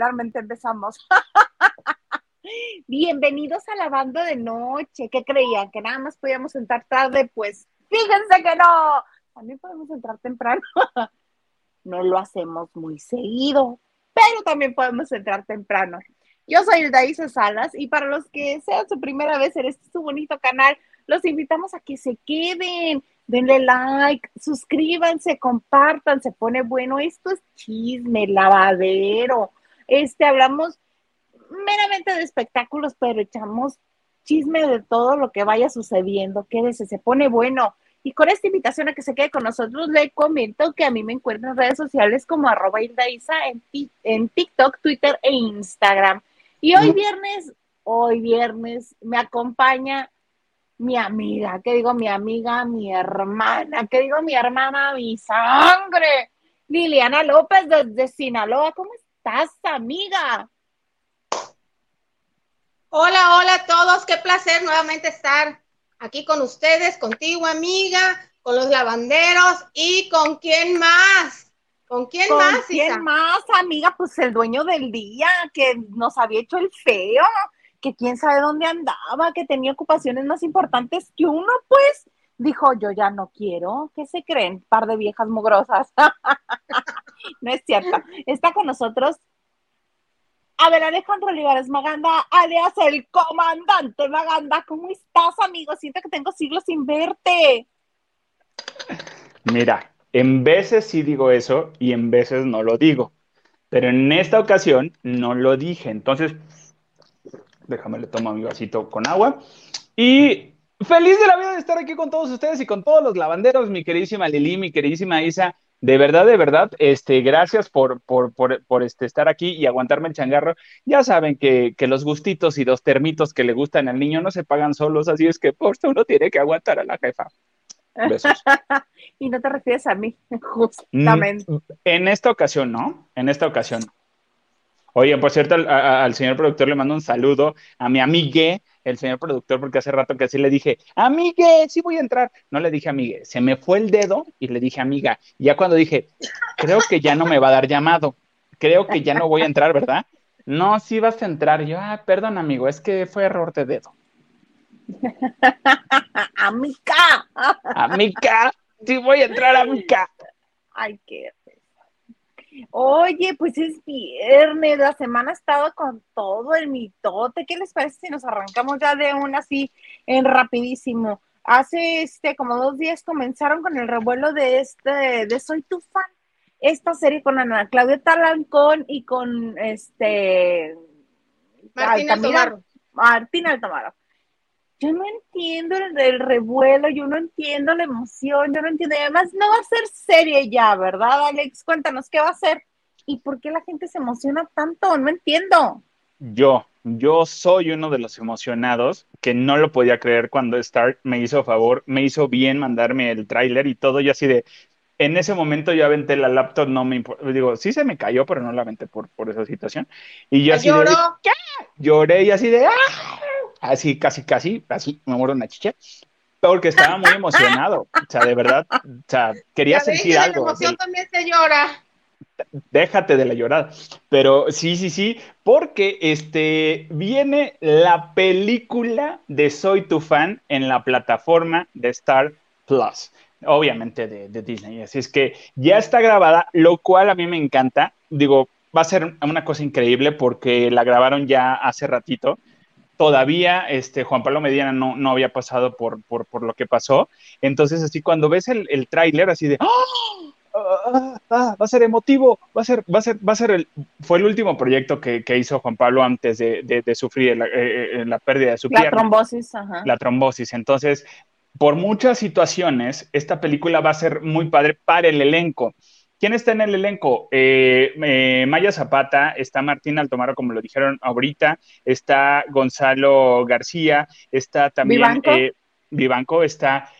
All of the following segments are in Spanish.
regularmente empezamos. Bienvenidos a la banda de noche. ¿Qué creían? ¿Que nada más podíamos entrar tarde? Pues fíjense que no. También podemos entrar temprano. no lo hacemos muy seguido, pero también podemos entrar temprano. Yo soy Hilda Salas y para los que sea su primera vez en este su bonito canal, los invitamos a que se queden, denle like, suscríbanse, compartan, se pone bueno. Esto es chisme, lavadero. Este, hablamos meramente de espectáculos, pero echamos chisme de todo lo que vaya sucediendo. Quédese, se pone bueno. Y con esta invitación a que se quede con nosotros, le comento que a mí me encuentran en redes sociales como arroba en, en TikTok, Twitter e Instagram. Y hoy viernes, hoy viernes, me acompaña mi amiga, que digo mi amiga, mi hermana, que digo mi hermana, mi sangre, Liliana López desde Sinaloa. ¿Cómo estás, amiga? Hola, hola a todos, qué placer nuevamente estar aquí con ustedes, contigo, amiga, con los lavanderos y con quién más. ¿Con quién ¿Con más? ¿Quién más, amiga? Pues el dueño del día que nos había hecho el feo que quién sabe dónde andaba, que tenía ocupaciones más importantes que uno, pues dijo, yo ya no quiero, ¿qué se creen? Par de viejas mugrosas. no es cierto. Está con nosotros a ver, Alejandro Olivares Maganda, alias el comandante Maganda, ¿cómo estás, amigo? Siento que tengo siglos sin verte. Mira, en veces sí digo eso y en veces no lo digo, pero en esta ocasión no lo dije. Entonces, Déjame le tomo mi vasito con agua. Y feliz de la vida de estar aquí con todos ustedes y con todos los lavanderos, mi queridísima Lili, mi queridísima Isa. De verdad, de verdad, este, gracias por, por, por, por este, estar aquí y aguantarme el changarro. Ya saben que, que, los gustitos y los termitos que le gustan al niño no se pagan solos, así es que por uno tiene que aguantar a la jefa. Besos. y no te refieres a mí, justamente. Mm, en esta ocasión, ¿no? En esta ocasión. Oye, por cierto, al, señor productor le mando un saludo a mi amigue, el señor productor, porque hace rato que así le dije, amigue, sí voy a entrar. No le dije amigue, se me fue el dedo y le dije amiga. Ya cuando dije, creo que ya no me va a dar llamado, creo que ya no voy a entrar, ¿verdad? No, sí vas a entrar. yo, ah, perdón, amigo, es que fue error de dedo. amiga. amiga, sí voy a entrar, amiga. Ay, qué Oye, pues es viernes, la semana ha estado con todo el mitote. ¿Qué les parece si nos arrancamos ya de una así en rapidísimo? Hace este como dos días comenzaron con el revuelo de este de Soy tu fan. Esta serie con Ana Claudia Talancón y con este Martín Altamaro. Martín Altamaro yo no entiendo el, revuelo, yo no entiendo la emoción, yo no entiendo. Y además, no va a ser serie ya, ¿verdad, Alex? Cuéntanos qué va a ser y por qué la gente se emociona tanto. No entiendo. Yo, yo soy uno de los emocionados que no lo podía creer cuando Star me hizo favor, me hizo bien mandarme el tráiler y todo, y así de, en ese momento yo aventé la laptop, no me importa, digo, sí se me cayó, pero no la aventé por, por esa situación. Y yo así de, ¿qué? Lloré y así de, ¡ah! así casi, casi, así me muero una chicha, porque estaba muy emocionado, o sea, de verdad, o sea, quería sentir algo. La emoción también se llora. Déjate de la llorada, pero sí, sí, sí, porque este viene la película de Soy tu fan en la plataforma de Star Plus, obviamente de, de Disney, así es que ya está grabada, lo cual a mí me encanta, digo, va a ser una cosa increíble porque la grabaron ya hace ratito todavía este, Juan Pablo Medina no, no había pasado por, por, por, lo que pasó. Entonces, así cuando ves el, el tráiler, así de ¡Ah! ¡Ah! va a ser emotivo, va a ser, va a ser, va a ser el, fue el último proyecto que, que hizo Juan Pablo antes de, de, sufrir la, eh, eh, la, pérdida de su la trombosis, ajá. La trombosis. Entonces, por muchas situaciones, esta película va a ser muy padre para el elenco. ¿Quién está en el elenco? Eh, eh, Maya Zapata, está Martín Altomaro, como lo dijeron ahorita, está Gonzalo García, está también Vivanco, eh, Vivanco está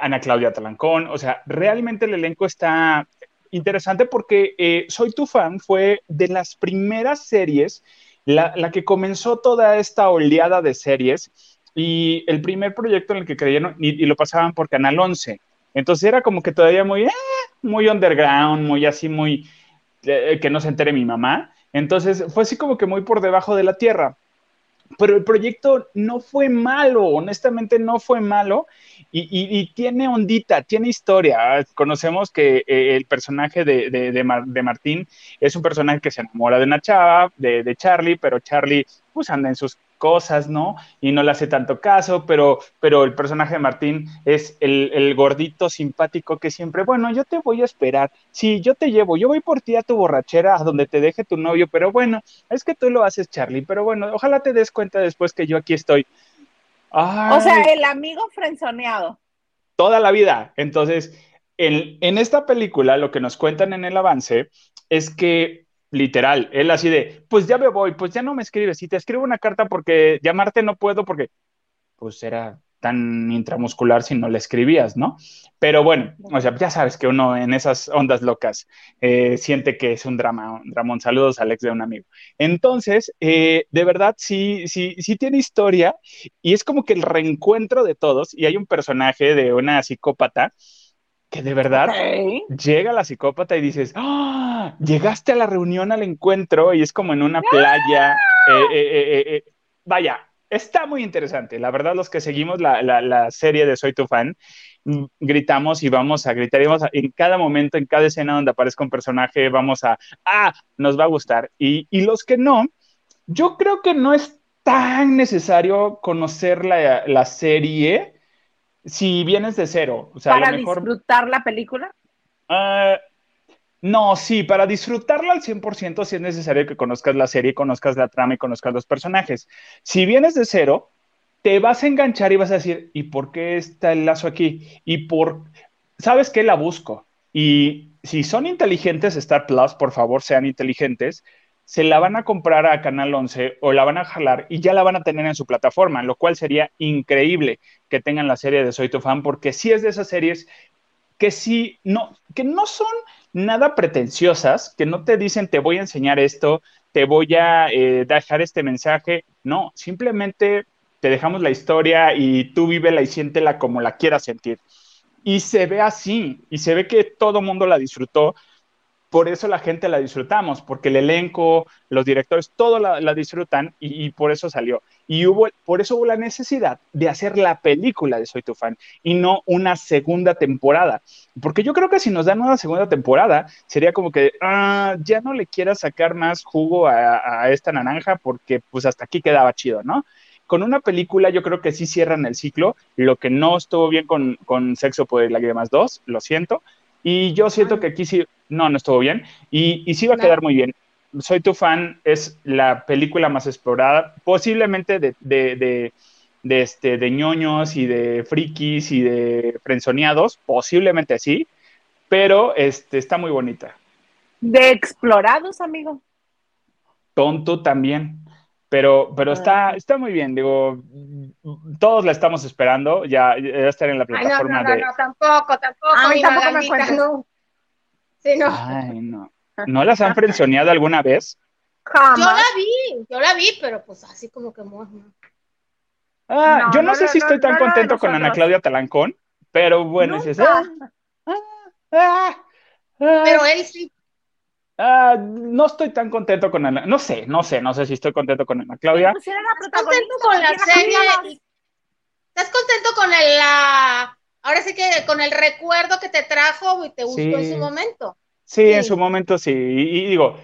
Ana Claudia Talancón, o sea, realmente el elenco está interesante porque Soy tu fan fue de las primeras series, la, la, que comenzó toda esta oleada de series y el primer proyecto en el que creyeron y, y lo pasaban por Canal 11. Entonces era como que todavía muy, eh, muy underground, muy así, muy, eh, que no se entere mi mamá. Entonces fue así como que muy por debajo de la tierra. Pero el proyecto no fue malo, honestamente no fue malo y, tiene ondita, tiene historia. Conocemos que eh, el personaje de, de, Martín es un personaje que se enamora de una chava, de, de Charlie, pero Charlie pues anda en sus cosas, ¿no? Y no le hace tanto caso, pero, pero el personaje de Martín es el, gordito simpático que siempre, bueno, yo te voy a esperar, sí, yo te llevo, yo voy por ti a tu borrachera, a donde te deje tu novio, pero bueno, es que tú lo haces, Charlie, pero bueno, ojalá te des cuenta después que yo aquí estoy. o sea, el amigo frenzoneado. Toda la vida. Entonces, en, en esta película, lo que nos cuentan en el avance es que literal, él así de, pues ya me voy, pues ya no me escribes, si te escribo una carta porque llamarte no puedo porque, pues era tan intramuscular si no le escribías, ¿no? Pero bueno, o sea, ya sabes que uno en esas ondas locas eh, siente que es un drama, Ramón, saludos Alex de un amigo. Entonces, eh, de verdad, sí, sí, sí tiene historia y es como que el reencuentro de todos y hay un personaje de una psicópata que de verdad llega la psicópata y dices, ¡Ah! llegaste a la reunión, al encuentro y es como en una playa. Eh, eh, eh, vaya, está muy interesante. La verdad, los que seguimos la, serie de Soy tu fan, mm, gritamos y vamos a gritar y vamos a, en cada momento, en cada escena donde aparezca un personaje, vamos a, ah, nos va a gustar. Y, y los que no, yo creo que no es tan necesario conocer la, la serie si vienes de cero. O sea, ¿Para disfrutar la película? Ah, no, sí, para disfrutarla al 100% sí es necesario que conozcas la serie, conozcas la trama y conozcas los personajes. Si vienes de cero, te vas a enganchar y vas a decir, ¿y por qué está el lazo aquí? Y por, ¿sabes qué? La busco. Y si son inteligentes, Star Plus, por favor, sean inteligentes se la van a comprar a Canal 11 o la van a jalar y ya la van a tener en su plataforma, lo cual sería increíble que tengan la serie de Soy tu fan, porque sí es de esas series que sí, no, que no son nada pretenciosas, que no te dicen te voy a enseñar esto, te voy a eh, dejar este mensaje, no, simplemente te dejamos la historia y tú vívela y siéntela como la quieras sentir. Y se ve así, y se ve que todo mundo la disfrutó, por eso la gente la disfrutamos, porque el elenco, los directores, todo la, disfrutan y, por eso salió. Y hubo, por eso hubo la necesidad de hacer la película de Soy tu fan y no una segunda temporada. Porque yo creo que si nos dan una segunda temporada, sería como que ah, ya no le quieras sacar más jugo a, esta naranja porque pues hasta aquí quedaba chido, ¿no? Con una película yo creo que sí cierran el ciclo, lo que no estuvo bien con, Sexo por Lágrimas 2, lo siento, y yo siento que aquí sí, no, no estuvo bien. Y, y sí va a quedar muy bien. Soy tu fan, es la película más explorada, posiblemente de, de, de, este, de ñoños y de frikis y de frenzoneados, posiblemente sí, pero este, está muy bonita. De explorados, amigo. Tonto también. Pero, pero ah. está, está muy bien, digo, todos la estamos esperando, ya, ya estar en la plataforma no, no, no, No, tampoco, tampoco. A mí tampoco me cuentas. No. Sí, no. Ay, no. ¿No las han frenzoneado alguna vez? Jamás. Yo la vi, yo la vi, pero pues así como que Ah, yo no, sé si estoy tan contento con Ana Claudia Talancón, pero bueno, es eso. Ah, ah, ah, pero él sí Ah, no estoy tan contento con Ana. No sé, no sé, no sé si estoy contento con Ana Claudia. Pues ¿Estás contento con la serie? ¿Estás contento con el, la, ahora sí que con el recuerdo que te trajo y te gustó en su momento? Sí, en su momento sí. Y, digo,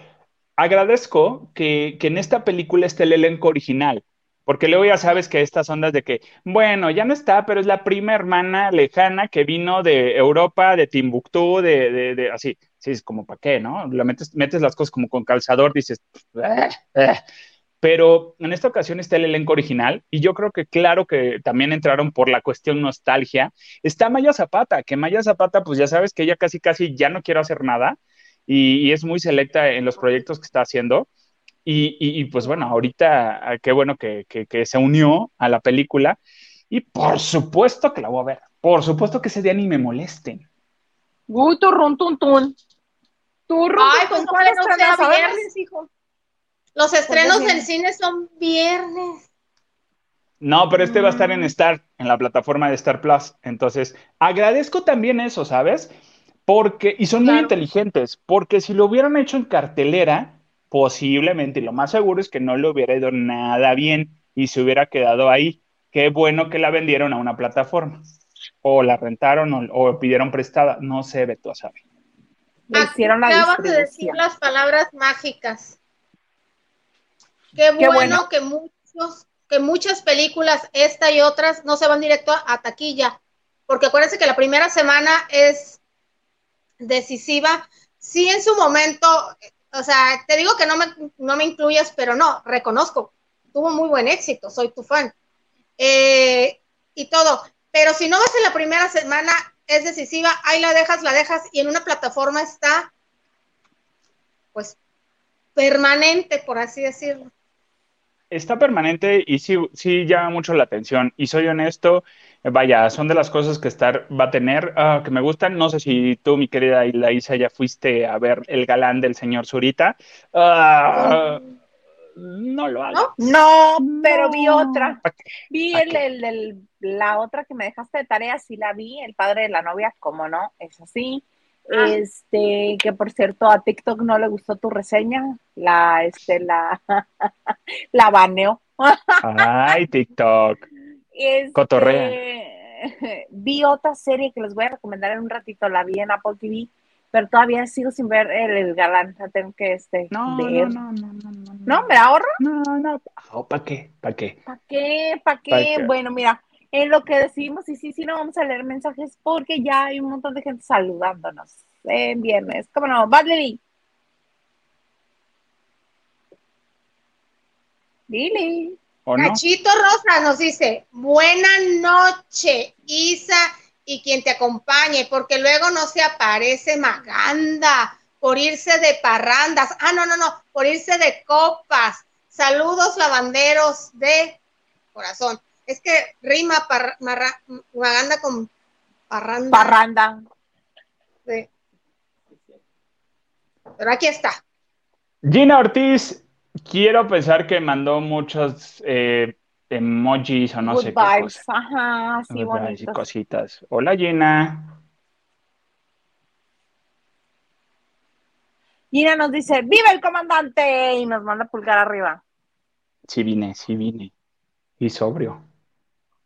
agradezco que, que, en esta película esté el elenco original. Porque luego ya sabes que estas ondas de que, bueno, ya no está, pero es la prima hermana lejana que vino de Europa, de Timbuktu, de, de, de así sí, es como para qué, ¿no? La metes, metes las cosas como con calzador, dices, eh, eh". pero en esta ocasión está el elenco original y yo creo que claro que también entraron por la cuestión nostalgia. Está Maya Zapata, que Maya Zapata, pues ya sabes que ella casi, casi ya no quiere hacer nada y, es muy selecta en los proyectos que está haciendo. Y, pues bueno, ahorita ah, qué bueno que, que, se unió a la película y por supuesto que la voy a ver. Por supuesto que ese día ni me molesten. Uy, turrón, Ay, pues no sea viernes, hijo. Los estrenos del cine son viernes. No, pero este va a estar en mm. Star, en la plataforma de Star Plus. Entonces, agradezco también eso, ¿sabes? Porque, y son muy inteligentes, porque si lo hubieran hecho en cartelera, posiblemente, y lo más seguro es que no le hubiera ido nada bien y se hubiera quedado ahí. Qué bueno que la vendieron a una plataforma. O la rentaron o, pidieron prestada. No sé, Beto sabe. Le hicieron la Acabas de decir las palabras mágicas. Qué bueno, que muchos, que muchas películas, esta y otras, no se van directo a, taquilla. Porque acuérdense que la primera semana es decisiva. Sí, en su momento, o sea, te digo que no me, no me incluyas, pero no, reconozco, tuvo muy buen éxito, soy tu fan. Eh, y todo. Pero si no vas en la primera semana, es decisiva, ahí la dejas, la dejas y en una plataforma está, pues, permanente, por así decirlo. Está permanente y sí, sí llama mucho la atención. Y soy honesto, vaya, son de las cosas que Star va a tener, ah, que me gustan. No sé si tú, mi querida Isa, ya fuiste a ver El Galán del señor Zurita. Ah, no lo hago. ¿No? pero vi otra. Vi el, la otra que me dejaste de tarea, sí la vi, el padre de la novia, como no, es así. Ah. Este, que por cierto, a TikTok no le gustó tu reseña, la, este, la, la baneó. Ay, TikTok. Este, Cotorrea. Vi otra serie que les voy a recomendar en un ratito, la vi en Apple TV, pero todavía sigo sin ver el, galán, tengo que este, no, No, no, no, no, no, ¿me ahorro? No, no, ¿para qué? ¿Para qué? ¿Para qué? ¿Para qué? Bueno, mira, en lo que decimos, y sí, sí, no vamos a leer mensajes porque ya hay un montón de gente saludándonos en viernes. ¿Cómo no? Valerie. Lili. Nachito Rosa nos dice, buena noche, Isa y quien te acompañe, porque luego no se aparece Maganda por irse de parrandas. Ah, no, no, no, por irse de copas. Saludos lavanderos de corazón. Es que rima Maganda con parranda. Parranda. Sí. Pero aquí está. Gina Ortiz, quiero pensar que mandó muchos eh, emojis o no sé qué cosas. Ajá, sí, y cositas. Hola, Gina. Gina nos dice, ¡Viva el comandante! Y nos manda pulgar arriba. Sí vine, sí vine. Y sobrio.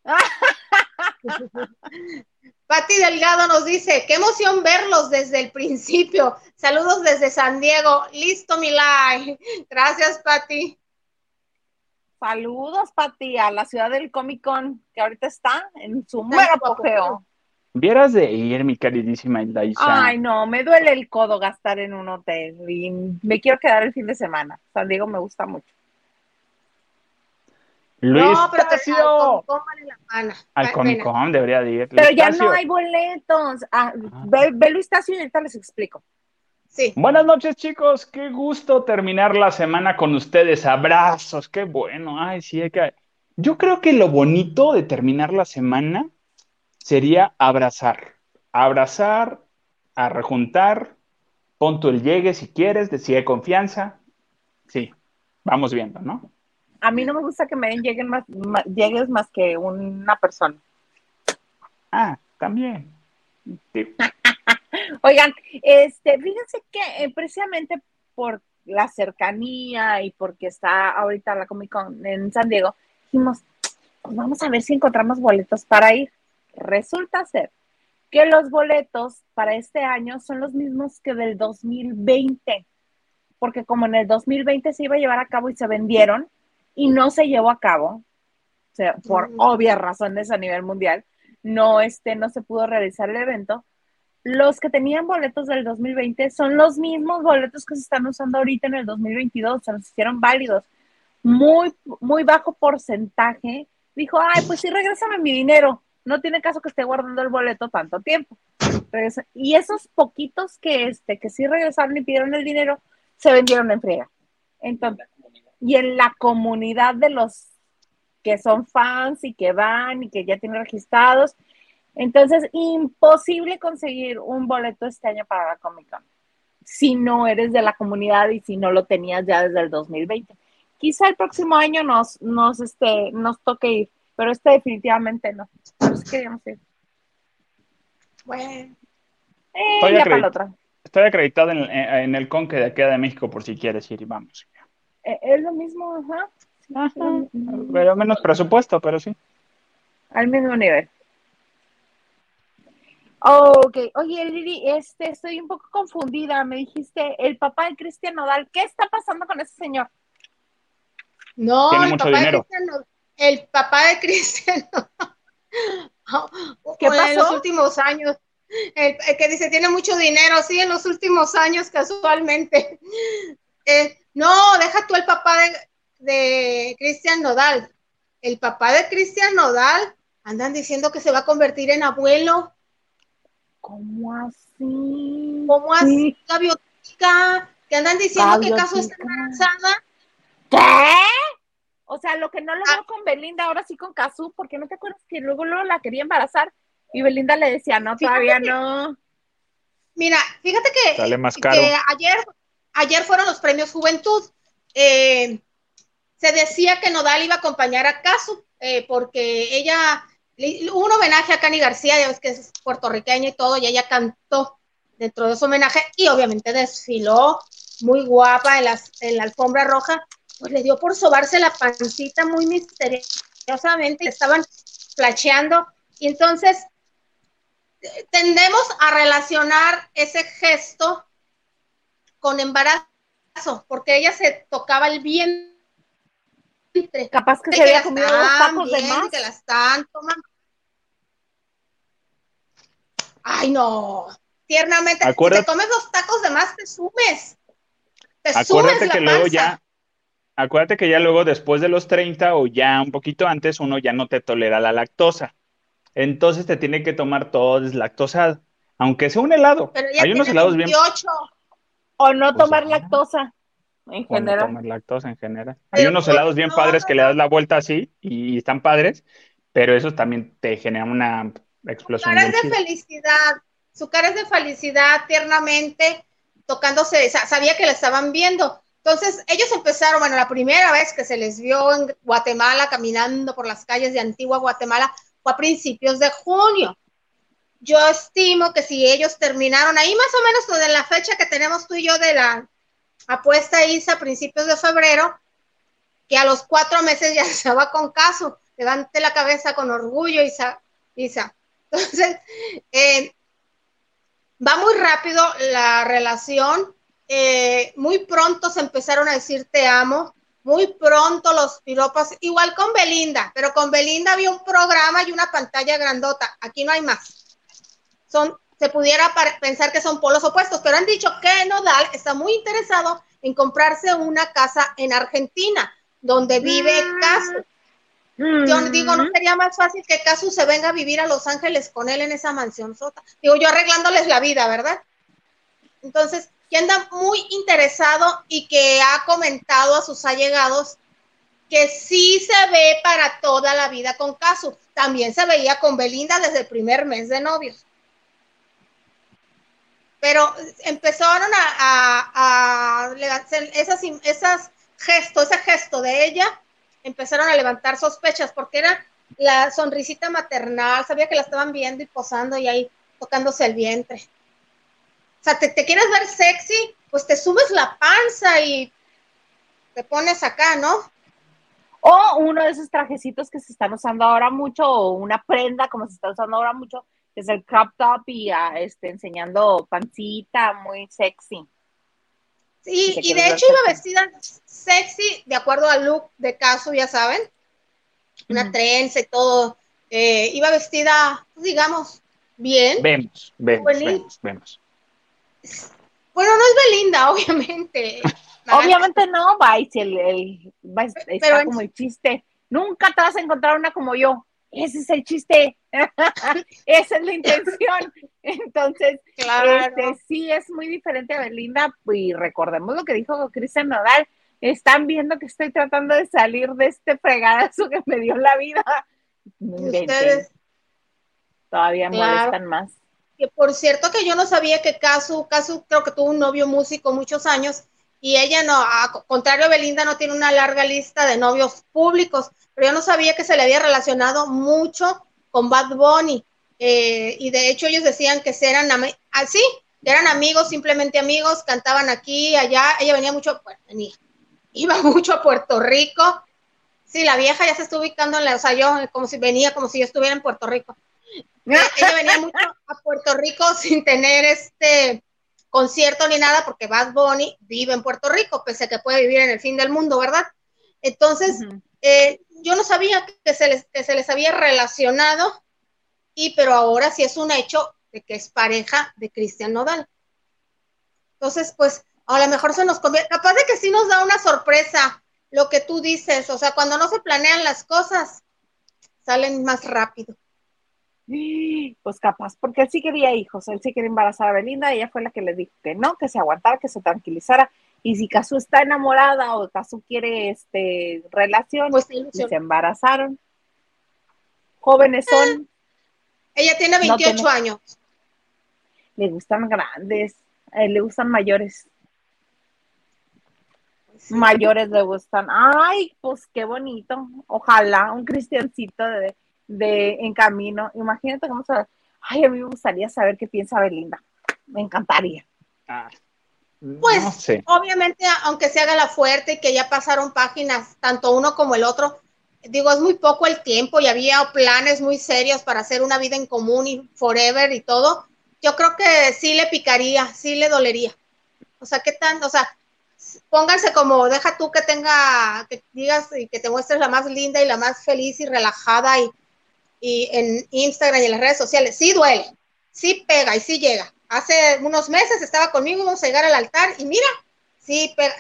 Pati Delgado nos dice, qué emoción verlos desde el principio. Saludos desde San Diego. Listo, mi like. Gracias, Pati. Saludos, Pati, a la ciudad del Comic Con, que ahorita está en su mero apogeo. Vieras de ir, mi queridísima Ilaisa. Ay, no, me duele el codo gastar en un hotel y me quiero quedar el fin de semana. San Diego me gusta mucho. Luis no, pero te al Comic Con vale la pena. Al Comic Con debería de ir. Pero ya no hay boletos. Ah, ah. Ve, ve Luis Tacio y ahorita les explico. Buenas noches, chicos. Qué gusto terminar la semana con ustedes. Abrazos, qué bueno. Ay, sí, hay que... Yo creo que lo bonito de terminar la semana sería abrazar. Abrazar, a rejuntar, pon el llegue si quieres, decide confianza. Sí, vamos viendo, ¿no? A mí no me gusta que me den llegues más, llegues más que una persona. Ah, también. Sí. Oigan, este, fíjense que eh, precisamente por la cercanía y porque está ahorita la Comic Con en San Diego, dijimos, pues vamos a ver si encontramos boletos para ir. Resulta ser que los boletos para este año son los mismos que del 2020, porque como en el 2020 se iba a llevar a cabo y se vendieron y no se llevó a cabo, o sea, por obvias razones a nivel mundial, no, este, no se pudo realizar el evento los que tenían boletos del 2020 son los mismos boletos que se están usando ahorita en el 2022, se los hicieron válidos. Muy, muy bajo porcentaje dijo, ay, pues sí, regrésame mi dinero. No tiene caso que esté guardando el boleto tanto tiempo. y esos poquitos que, este, que sí regresaron y pidieron el dinero, se vendieron en friega. Entonces, y en la comunidad de los que son fans y que van y que ya tienen registrados, entonces, imposible conseguir un boleto este año para la Comic Con si no eres de la comunidad y si no lo tenías ya desde el 2020. Quizá el próximo año nos, nos, este, nos toque ir, pero este definitivamente no. Pero sí queríamos ir. Bueno. Eh, ya para la otra. Estoy acreditado en, el Conque de aquí de México por si quieres ir y vamos. Eh, es lo mismo, ajá. Pero menos presupuesto, pero sí. Al mismo nivel. Ok, oye Lili, este, estoy un poco confundida. Me dijiste el papá de Cristian Nodal. ¿Qué está pasando con ese señor? No, el papá, de Cristian, el papá de Cristian ¿Qué pasó? En los últimos años. El, que dice tiene mucho dinero, sí, en los últimos años casualmente. Eh, no, deja tú el papá de, de Cristian Nodal. El papá de Cristian Nodal andan diciendo que se va a convertir en abuelo. ¿Cómo así? ¿Cómo así, Gaviotica? Que andan diciendo que caso está embarazada. ¿Qué? O sea, lo que no lo veo ah. con Belinda, ahora sí con Casu, porque no te acuerdas que luego, luego la quería embarazar y Belinda le decía, no, todavía no. Mira, fíjate que, ayer, ayer fueron los premios Juventud. Eh, se decía que Nodal iba a acompañar a Casu, eh, porque ella, un homenaje a Cani García, ya ves que es puertorriqueña y todo, y ella cantó dentro de ese homenaje y obviamente desfiló muy guapa en, en la alfombra roja pues le dio por sobarse la pancita muy misteriosamente, le estaban flasheando, y entonces tendemos a relacionar ese gesto con embarazo, porque ella se tocaba el vientre. Capaz que se había comido los tacos de más. Que la están tomando. Ay, no. Tiernamente. si te comes los tacos de más, te sumes. Te Acuérdate que luego ya acuérdate que ya luego después de los 30 o ya un poquito antes uno ya no te tolera la lactosa. Entonces te tiene que tomar todo deslactosado, aunque sea un helado. Hay unos helados bien. O no pues, tomar lactosa en general. no tomar lactosa en general. Hay unos helados bien padres que le das la vuelta así y están padres, pero esos también te generan una explosión. Su cara es de felicidad, su cara es de felicidad tiernamente, tocándose, sabía que la estaban viendo entonces, ellos empezaron, bueno, la primera vez que se les vio en Guatemala caminando por las calles de Antigua Guatemala fue a principios de junio. Yo estimo que si ellos terminaron ahí más o menos desde la fecha que tenemos tú y yo de la apuesta ISA a principios de febrero, que a los cuatro meses ya estaba con caso. Levante la cabeza con orgullo, Isa. Isa. Entonces, eh, va muy rápido la relación eh, muy pronto se empezaron a decir te amo, muy pronto los piropos, igual con Belinda, pero con Belinda había un programa y una pantalla grandota, aquí no hay más. Son, se pudiera pensar que son polos opuestos, pero han dicho que Nodal está muy interesado en comprarse una casa en Argentina, donde vive mm. Casu. Yo digo, ¿no mm. sería más fácil que Casu se venga a vivir a Los Ángeles con él en esa mansión sota? Digo, yo arreglándoles la vida, ¿verdad? Entonces, que anda muy interesado y que ha comentado a sus allegados que sí se ve para toda la vida con Casu. También se veía con Belinda desde el primer mes de novios. Pero empezaron a, a, esas, gestos, ese gesto de ella, empezaron a levantar sospechas porque era la sonrisita maternal, sabía que la estaban viendo y posando y ahí tocándose el vientre. O sea, te, quieres ver sexy, pues te subes la panza y te pones acá, ¿no? O uno de esos trajecitos que se están usando ahora mucho, o una prenda como se está usando ahora mucho, es el crop top y este, enseñando pancita, muy sexy. Sí, y de hecho iba vestida sexy, de acuerdo al look de caso, ya saben, una trenza y todo. Eh, iba vestida, pues, digamos, bien. Vemos, vemos, vemos. Bueno, no es Belinda, obviamente. obviamente no, va, el, el está como el chiste. Nunca te vas a encontrar una como yo. Ese es el chiste. Esa es la intención. Entonces, este, sí es muy diferente a Belinda. Y recordemos lo que dijo Cristian Nodal. Están viendo que estoy tratando de salir de este fregadazo que me dio la vida. Ustedes. Todavía molestan más que por cierto que yo no sabía que Casu, Casu creo que tuvo un novio músico muchos años y ella no, a contrario Belinda no tiene una larga lista de novios públicos, pero yo no sabía que se le había relacionado mucho con Bad Bunny. Eh, y de hecho ellos decían que eran así, eran amigos, simplemente amigos, cantaban aquí, allá, ella venía mucho, bueno, venía, iba mucho a Puerto Rico. Sí, la vieja ya se está ubicando en la, o sea, yo como si venía, como si yo estuviera en Puerto Rico. ella venía mucho a Puerto Rico sin tener este concierto ni nada, porque Bad Bunny vive en Puerto Rico, pese a que puede vivir en el fin del mundo, ¿verdad? Entonces, eh, yo no sabía que se, les, que se les había relacionado, y pero ahora sí es un hecho de que es pareja de Cristian Nodal. Entonces, pues, a lo mejor se nos conviene, capaz de que sí nos da una sorpresa lo que tú dices, o sea, cuando no se planean las cosas, salen más rápido. Pues capaz, porque él sí quería hijos, él sí quería embarazar a Belinda, ella fue la que le dijo que no, que se aguantara, que se tranquilizara. Y si Casu está enamorada o Casu quiere este relación, pues se embarazaron. Jóvenes son. Eh, ella tiene 28 años le gustan grandes, le gustan mayores. Mayores le gustan. Ay, pues qué bonito. Ojalá un cristiancito de, de en camino. Imagínate cómo se. Ay, a mí me gustaría saber qué piensa Belinda. Me encantaría. Ah, pues, obviamente, aunque se haga la fuerte y que ya pasaron páginas, tanto uno como el otro, digo, es muy poco el tiempo y había planes muy serios para hacer una vida en común y forever y todo yo creo que sí le picaría, sí le dolería. O sea, ¿qué tan? O sea, pónganse como, deja tú que tenga, que digas y que te muestres la más linda y la más feliz y relajada y, y en Instagram y en las redes sociales. Sí duele, sí pega y sí llega. Hace unos meses estaba conmigo, vamos a llegar al altar y mira, sí pega.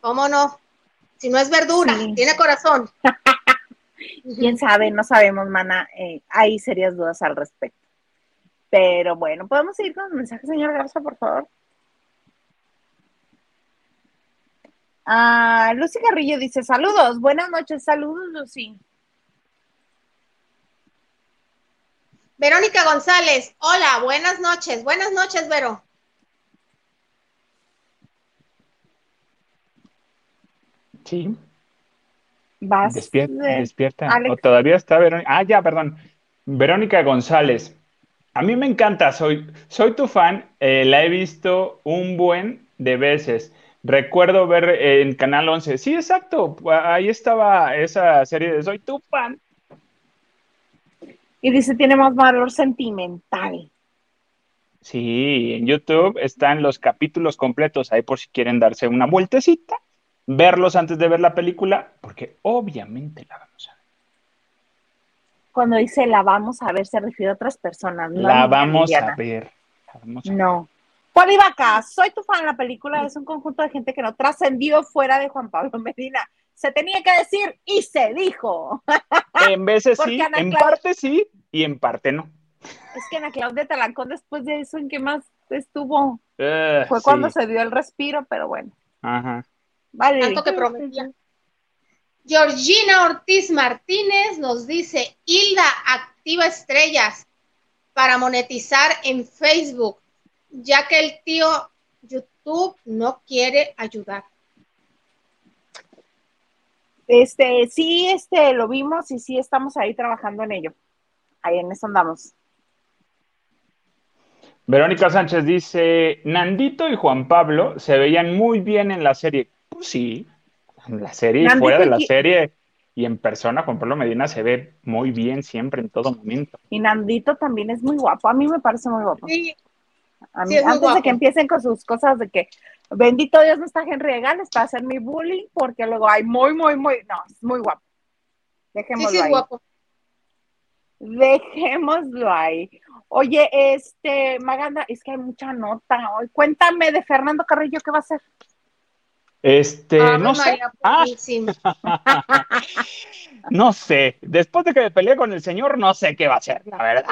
¿Cómo no? Si no es verdura, tiene corazón. Quién sabe, no sabemos, mana. Eh, hay serias dudas al respecto. Pero bueno, podemos seguir con el mensaje, señor Garza, por favor. Ah, Lucy Carrillo dice, saludos, buenas noches, saludos, Lucy. Verónica González, hola, buenas noches, buenas noches, Vero. Sí. Vas. Despierta, despierta. O todavía está Verónica. Ah, ya, perdón. Verónica González. A mí me encanta, soy, soy tu fan, eh, la he visto un buen de veces. Recuerdo ver en Canal 11, sí, exacto, ahí estaba esa serie de Soy tu fan. Y dice, tiene más valor sentimental. Sí, en YouTube están los capítulos completos ahí por si quieren darse una vueltecita, verlos antes de ver la película, porque obviamente la vamos a ver cuando dice la vamos a ver se refiere a otras personas. la, vamos a ver. no. Juan Vaca, soy tu fan. La película es un conjunto de gente que no trascendió fuera de Juan Pablo Medina. Se tenía que decir y se dijo. En veces sí, en parte sí y en parte no. Es que Ana Claudia Talancón después de eso, ¿en qué más estuvo? Eh, Fue cuando se dio el respiro, pero bueno. Ajá. Vale. Tanto que prometía. Georgina Ortiz Martínez nos dice, Hilda activa estrellas para monetizar en Facebook, ya que el tío YouTube no quiere ayudar. Este, sí, este, lo vimos y sí estamos ahí trabajando en ello. Ahí en eso andamos. Verónica Sánchez dice, Nandito y Juan Pablo se veían muy bien en la serie. Pues sí, en la serie y fuera de la serie y en persona, Juan Pablo Medina se ve muy bien siempre, en todo momento. Y Nandito también es muy guapo, a mí me parece muy guapo. Sí. A mí, antes de que empiecen con sus cosas de que bendito Dios no está Henry Gales para hacer mi bullying, porque luego hay muy, muy, muy, no, es muy guapo. Dejémoslo sí, sí, ahí. guapo. Dejémoslo ahí. Oye, este, Maganda, es que hay mucha nota hoy. Cuéntame de Fernando Carrillo, ¿qué va a hacer? Este, no sé. Ah. no sé. Después de que me peleé con el señor, no sé qué va a hacer, la verdad.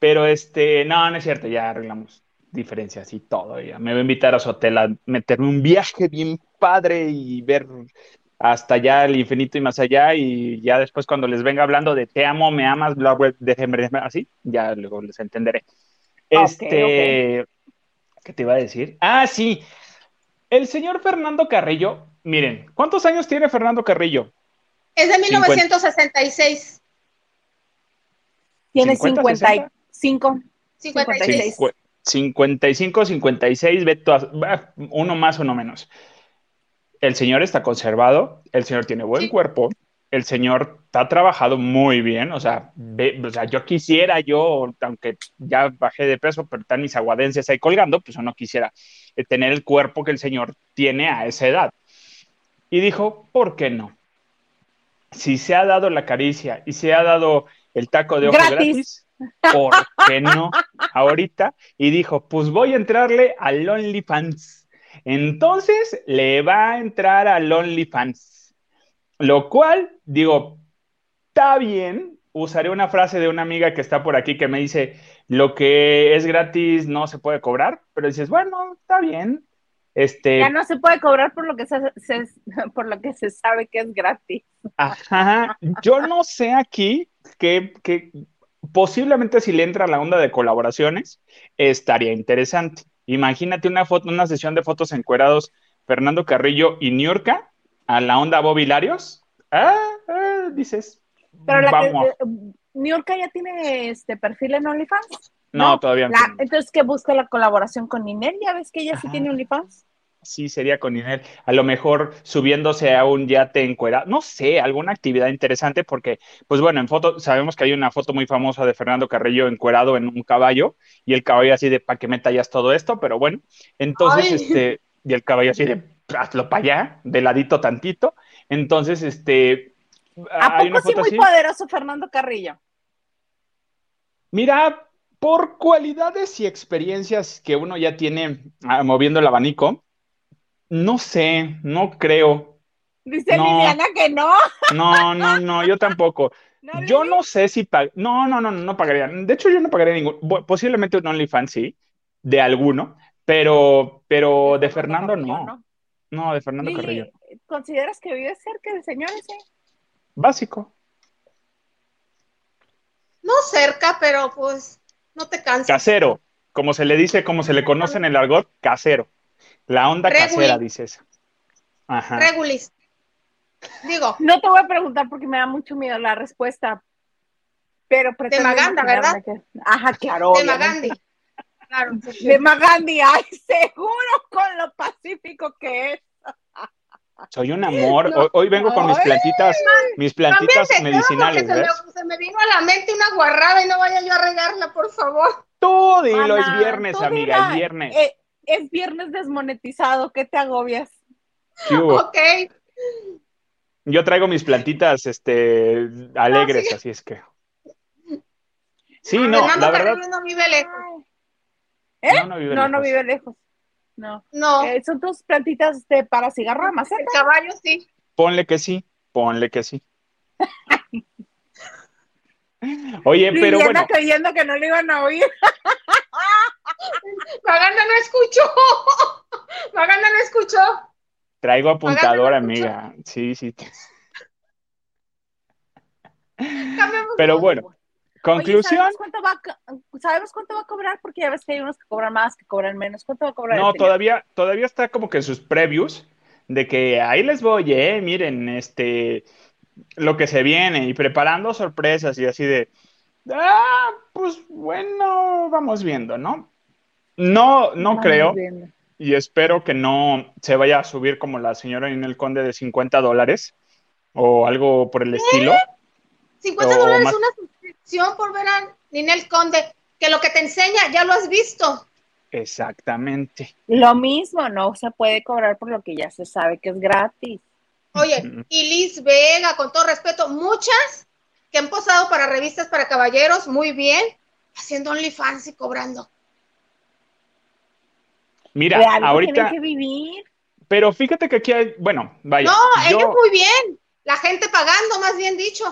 Pero este, no, no es cierto, ya arreglamos diferencias y todo. Ya. Me va a invitar a su hotel a meterme un viaje bien padre y ver hasta allá el infinito y más allá. Y ya después, cuando les venga hablando de te amo, me amas, bla, bla, déjenme así, ya luego les entenderé. Este, ¿qué te iba a decir? Ah, sí. El señor Fernando Carrillo, miren, ¿cuántos años tiene Fernando Carrillo? Es de 1966. Tiene 55. 56. 55, 56, uno más, uno menos. El señor está conservado, el señor tiene buen cuerpo, el señor está trabajado muy bien, o sea, o sea, yo quisiera, yo, aunque ya bajé de peso, pero están mis aguadenses ahí colgando, pues uno quisiera eh, tener el cuerpo que el señor tiene a esa edad. Y dijo, ¿por qué no? Si se ha dado la caricia y se ha dado el taco de ojo gratis, ¿por qué no? Ahorita. Y dijo, pues voy a entrarle al OnlyFans. Entonces le va a entrar al OnlyFans. Lo cual, digo, está bien. Usaré una frase de una amiga que está por aquí que me dice, lo que es gratis no se puede cobrar, pero dices, bueno, está bien. Este, ya no se puede cobrar por lo que se, por lo que se sabe que es gratis. Ajá. Yo no sé aquí que, que posiblemente si le entra la onda de colaboraciones, estaría interesante. Imagínate una foto, una sesión de fotos encuerados Fernando Carrillo y Niurka a la onda Bobby Larios. Ah, ah dices. Pero la vamos. que, Niurka ya tiene este perfil en OnlyFans. No, todavía no. entonces que busca la colaboración con Ninel, ya ves que ella sí tiene OnlyFans. Sí, sería con Ninel. A lo mejor subiéndose a un yate encuerado, no sé, alguna actividad interesante, porque, pues bueno, en foto, sabemos que hay una foto muy famosa de Fernando Carrillo encuerado en un caballo, y el caballo así de para que me tallas todo esto, pero bueno, entonces, este, y el caballo así de hazlo para allá, de ladito tantito. Entonces, este. ¿A poco sí muy poderoso Fernando Carrillo? Mira, por cualidades y experiencias que uno ya tiene ah, moviendo el abanico, no sé, no creo. Dice Liliana que no. No, no, no, yo tampoco. yo no sé si no, no, no, no pagaría. De hecho, yo no pagaría ningún, posiblemente un OnlyFans sí, de alguno, pero, pero de Fernando no. no. de Fernando Carrillo. ¿Consideras que vive cerca del señor ese? Básico. No cerca, pero pues no te cansas. Casero, como se le dice, como se le conoce en el argot, casero. La onda casera, dices. Ajá. Regulis. Digo. No te voy a preguntar porque me da mucho miedo la respuesta. Pero De Maganda, ¿verdad? Ajá, claro. De Magandi. Claro. De Magandi, ay, seguro con lo pacífico que es. Soy un amor. hoy, vengo con mis plantitas, mis plantitas medicinales. Se me, se me, vino a la mente una guarrada y no vaya yo a regarla, por favor. Tú dilo, es viernes, amiga, es viernes. Eh, es viernes desmonetizado, ¿qué te agobias? Ok. Yo traigo mis plantitas este, alegres, así es que. Sí, no, la verdad. No vive lejos. ¿Eh? No, no vive lejos. No. No. Eh, son tus plantitas de para cigarro más El caballo sí. Ponle que sí, ponle que sí. Oye, pero Liliana bueno. creyendo que no le iban a oír. Maganda no escuchó. Maganda no escuchó. Traigo apuntador, amiga. Sí, sí. Pero bueno, conclusión. ¿sabemos, cuánto va a, ¿sabemos, cuánto va a, cobrar? Porque ya ves que hay unos que cobran más, que cobran menos. ¿Cuánto va a cobrar? No, todavía, todavía está como que en sus previews de que ahí les voy, eh, miren, este, lo que se viene y preparando sorpresas y así de, ah, pues bueno, vamos viendo, ¿no? No, no creo. Y espero que no se vaya a subir como la señora Ninel Conde de 50 dólares o algo por el estilo. 50 dólares es una suscripción por ver a Ninel Conde, que lo que te enseña ya lo has visto. Exactamente. Lo mismo, no se puede cobrar por lo que ya se sabe que es gratis. Oye, y Liz Vega, con todo respeto, muchas que han posado para revistas para caballeros, muy bien, haciendo OnlyFans y cobrando. Mira, ahorita. Que vivir. Pero fíjate que aquí hay, bueno, vaya. No, ellos muy bien. La gente pagando, más bien dicho.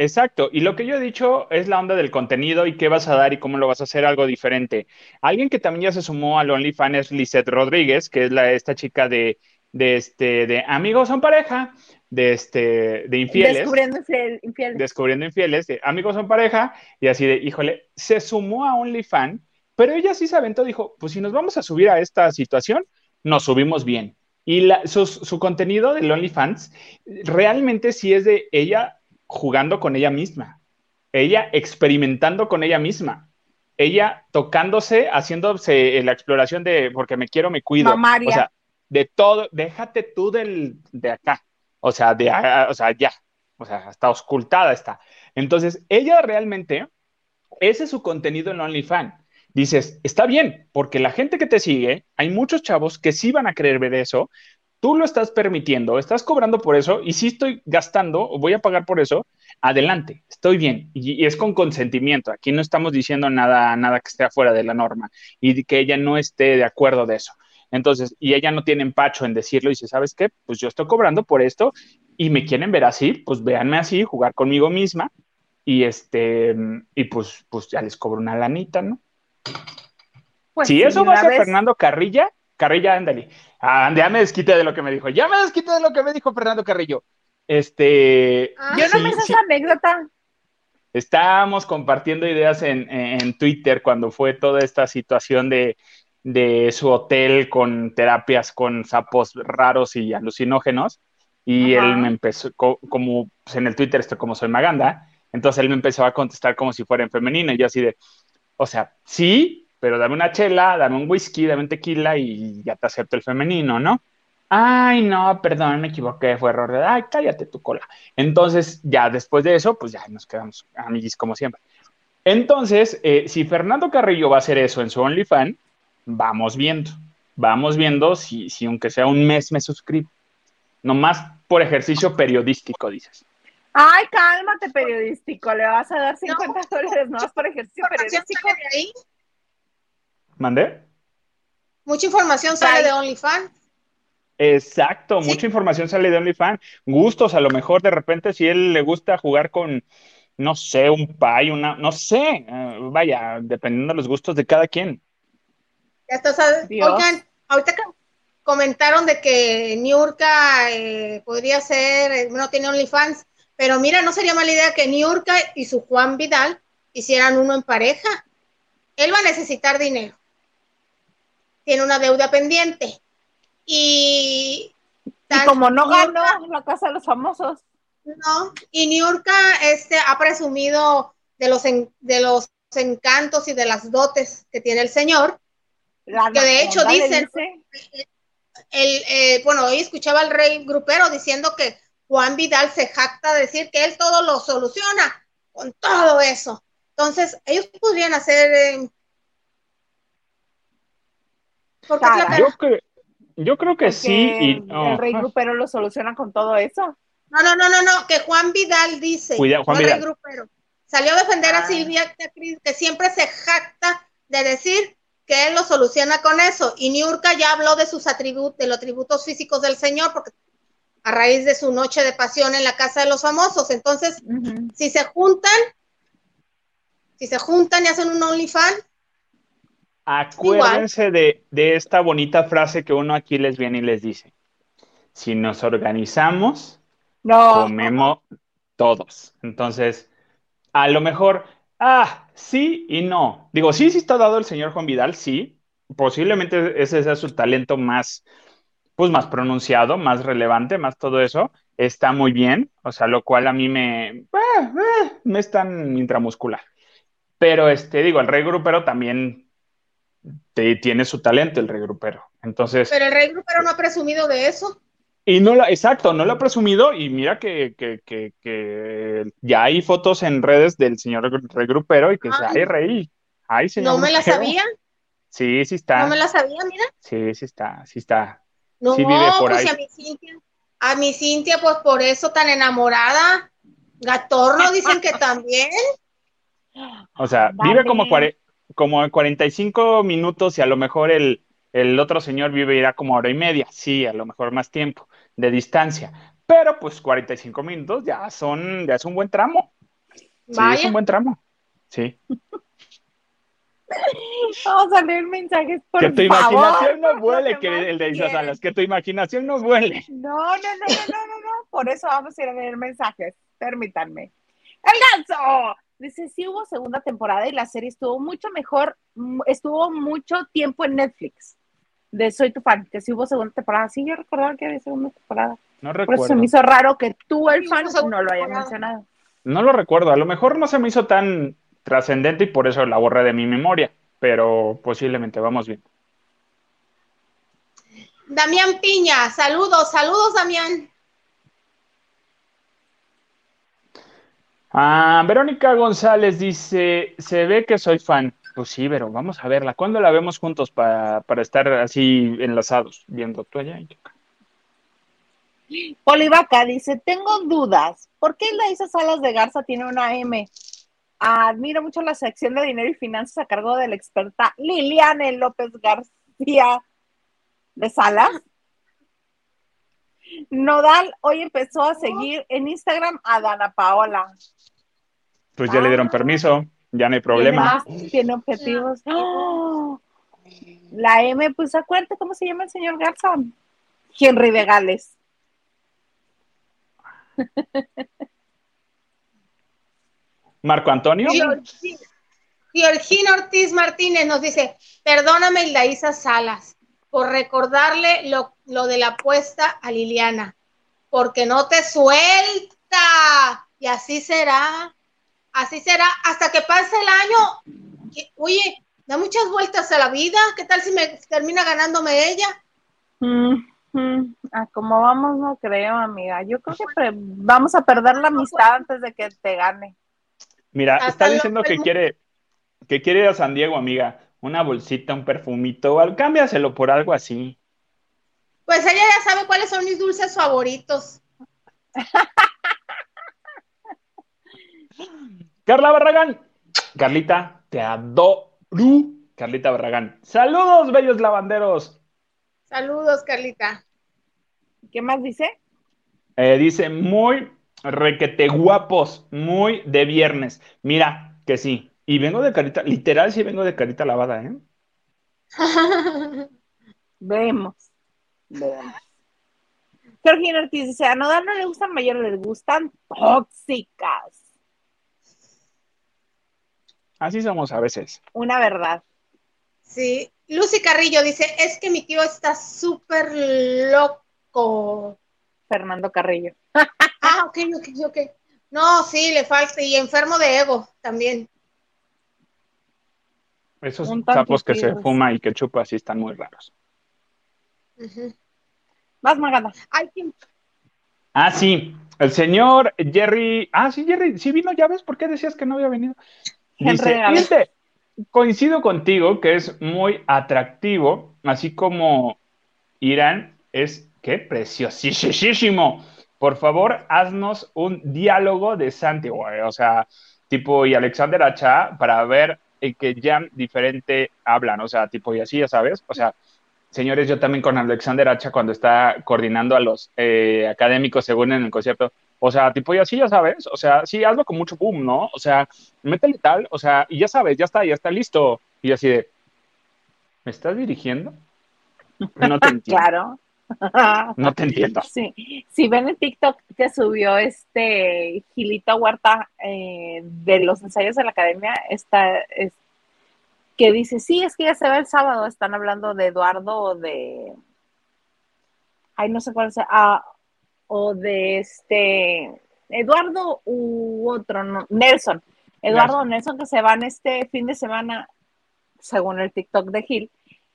Exacto, y lo que yo he dicho es la onda del contenido y qué vas a dar y cómo lo vas a hacer algo diferente. Alguien que también ya se sumó al OnlyFans es Lisette Rodríguez, que es la, esta chica de, de, este, de Amigos son pareja, de, este, de infieles. Descubriendo infieles. Descubriendo infieles, de Amigos son pareja, y así de, híjole, se sumó a OnlyFans pero ella sí se aventó, dijo, pues si nos vamos a subir a esta situación, nos subimos bien. Y su, contenido de OnlyFans realmente sí es de ella jugando con ella misma, ella experimentando con ella misma. ella tocándose, haciéndose la exploración de porque me quiero, me cuido. O sea, de todo, déjate tú del, de acá. O sea, de, o sea, ya. O sea, está ocultada está. Entonces, ella realmente, ese es su contenido en OnlyFans. Dices, está bien, porque la gente que te sigue, hay muchos chavos que sí van a querer ver eso, tú lo estás permitiendo, estás cobrando por eso y si estoy gastando o voy a pagar por eso, adelante, estoy bien y, es con consentimiento. Aquí no estamos diciendo nada, nada que esté afuera de la norma y que ella no esté de acuerdo de eso. Entonces, y ella no tiene empacho en decirlo y dice, ¿sabes qué? Pues yo estoy cobrando por esto y me quieren ver así, pues véanme así, jugar conmigo misma y este, y pues, pues ya les cobro una lanita, ¿no? Pues si eso va a ser Fernando Carrilla, Carrilla, ándale. Ah, ya me desquité de lo que me dijo. Ya me desquité de lo que me dijo Fernando Carrillo. Este. Ah. yo no me sé esa anécdota. Estábamos compartiendo ideas en, Twitter cuando fue toda esta situación de, su hotel con terapias con sapos raros y alucinógenos. Y él me empezó, como pues, en el Twitter estoy como soy Maganda, entonces él me empezó a contestar como si fuera en femenino. Y yo así de, o sea, sí, pero dame una chela, dame un whisky, dame un tequila y ya te acepto el femenino, ¿no? Ay, no, perdón, me equivoqué, fue error de, ay, cállate tu cola. Entonces, ya después de eso, pues ya nos quedamos amiguis como siempre. Entonces, eh, si Fernando Carrillo va a hacer eso en su OnlyFans, vamos viendo, vamos viendo si, si aunque sea un mes me suscribo. Nomás por ejercicio periodístico, dices. Ay, cálmate, periodístico. Le vas a dar 50 dólares más por ejercicio periodístico. ahí? ¿Mandé? Mucha información sale de OnlyFans. Exacto, mucha información sale de OnlyFans. Gustos, a lo mejor de repente, si él le gusta jugar con, no sé, un pay, una, no sé, eh, vaya, dependiendo de los gustos de cada quien. Ya está, Oigan, ahorita comentaron de que Niurka eh, podría ser, eh, no tiene OnlyFans, pero mira, no sería mala idea que Niurka y su Juan Vidal hicieran uno en pareja. Él va a necesitar dinero tiene una deuda pendiente. Y, como no ganó la casa de los famosos. No, y Niurka este, ha presumido de los, de los encantos y de las dotes que tiene el señor, que de hecho dicen, el, eh, bueno, hoy escuchaba al rey grupero diciendo que Juan Vidal se jacta de decir que él todo lo soluciona con todo eso. Entonces, ellos podrían hacer eh, yo, creo que sí. Y, El rey grupero lo soluciona con todo eso. No, no, no, no, no, que Juan Vidal dice, Juan Rey grupero, salió a defender a ah. Silvia, que siempre se jacta de decir que él lo soluciona con eso. Y Niurka ya habló de sus atributos, de los atributos físicos del Señor, porque a raíz de su noche de pasión en la casa de los famosos. Entonces, si se juntan, si se juntan y hacen un OnlyFans, Acuérdense de, esta bonita frase que uno aquí les viene y les dice. Si nos organizamos, comemos todos. Entonces, a lo mejor, ah, sí y no. Digo, sí, sí está dado el señor Juan Vidal, sí. Posiblemente ese sea su talento más, pues más pronunciado, más relevante, más todo eso. Está muy bien, o sea, lo cual a mí me, eh, eh, me es tan intramuscular. Pero este, digo, el rey grupero también tiene su talento el regrupero. Entonces. Pero el regrupero no ha presumido de eso. Y no la, exacto, no lo ha presumido y mira que, ya hay fotos en redes del señor regrupero y que se ay, rey. Ay, señor. No me la sabía. Sí, sí está. No me la sabía, mira. Sí, sí está, sí está. No, sí vive por pues a mi Cintia, a mi Cintia, pues por eso tan enamorada. Gatorno dicen que también. O sea, vive como 40 como 45 minutos y a lo mejor el, otro señor vive irá como hora y media, sí, a lo mejor más tiempo de distancia, pero pues 45 minutos ya son, ya es un buen tramo. Sí, es un buen tramo. Sí. Vamos a leer mensajes por Que tu imaginación no vuele, que el de Isa Salas, que tu imaginación no vuele. No, no, no, no, no, no, por eso vamos a ir a leer mensajes, permítanme. ¡El ganso! Dice, sí hubo segunda temporada y la serie estuvo mucho mejor, estuvo mucho tiempo en Netflix. De Soy tu fan, que sí hubo segunda temporada. Sí, yo recordaba que había segunda temporada. No recuerdo. Por eso se me hizo raro que tú, el fan, no lo hayas mencionado. No lo recuerdo. A lo mejor no se me hizo tan, trascendente y por eso la borré de mi memoria, pero posiblemente vamos bien. Damián Piña, saludos, saludos Damián. Ah, Verónica González dice, se ve que soy fan. Pues sí, pero vamos a verla. ¿Cuándo la vemos juntos para, estar así enlazados, viendo tú allá y yo acá? Polivaca dice, tengo dudas. ¿Por qué la Isa Salas de Garza tiene una M? Admiro mucho la sección de dinero y finanzas a cargo de la experta Liliane López García de Salas. Nodal hoy empezó a seguir en Instagram a Dana Paola. Pues ya le dieron ah. permiso, ya no hay problema. Tiene, objetivos. ¡Oh! La M, pues acuérdate cómo se llama el señor Garza. Henry de Gales. Marco Antonio. Georgina Ortiz Martínez nos dice, perdóname Hildaísa Salas por recordarle lo, lo de la apuesta a Liliana, porque no te suelta. Y así será, así será hasta que pase el año. Oye, da muchas vueltas a la vida. ¿Qué tal si me termina ganándome ella? Ah, como vamos, no creo, amiga. Yo creo que vamos a perder la amistad antes de que te gane. Mira, está diciendo que quiere, que quiere ir a San Diego, amiga. Una bolsita, un perfumito, cámbiaselo por algo así. Pues ella ya sabe cuáles son mis dulces favoritos. Carla Barragán. Carlita, te adoro. Carlita Barragán. Saludos, bellos lavanderos. Saludos, Carlita. ¿Qué más dice? Eh, dice, muy requete guapos, muy de viernes. Mira, que sí. Y vengo de carita, literal sí vengo de carita lavada, ¿eh? Vemos. Vemos. Georgina Ortiz dice, a Nodal no le gustan mayores, les gustan tóxicas. Así somos a veces. Una verdad. Sí. Lucy Carrillo dice, es que mi tío está súper loco. Fernando Carrillo. Ah, ok, ok, ok. No, sí, le falta. Y enfermo de ego también. Esos sapos que se fuma y que chupa sí están muy raros. Más. Ah, sí. El señor Jerry. Ah, sí, Jerry. Sí vino, ya ves por qué decías que no había venido. Dice, coincido contigo que es muy atractivo, así como Irán es, qué preciosísimo. Por favor, haznos un diálogo de Santi, o sea, tipo y Alexander Acha para ver en qué jam diferente hablan, o sea, tipo y así, ya sabes, o sea, señores, yo también con Alexander Hacha cuando está coordinando a los eh, académicos según en el concierto, o sea, tipo y así, ya sabes, o sea, sí, hazlo con mucho boom, ¿no? O sea, métele tal, o sea, y ya sabes, ya está, ya está listo. Y así de, ¿me estás dirigiendo? No te entiendo. claro. No te entiendo. Sí, si ven el TikTok que subió este Gilito Huerta eh, de los ensayos de la academia, está, es, que dice, sí, es que ya se ve el sábado, están hablando de Eduardo o de, ay, no sé cuál sea, ah, o de este, Eduardo u otro, no, Nelson, Eduardo Nelson que se van este fin de semana, según el TikTok de Gil,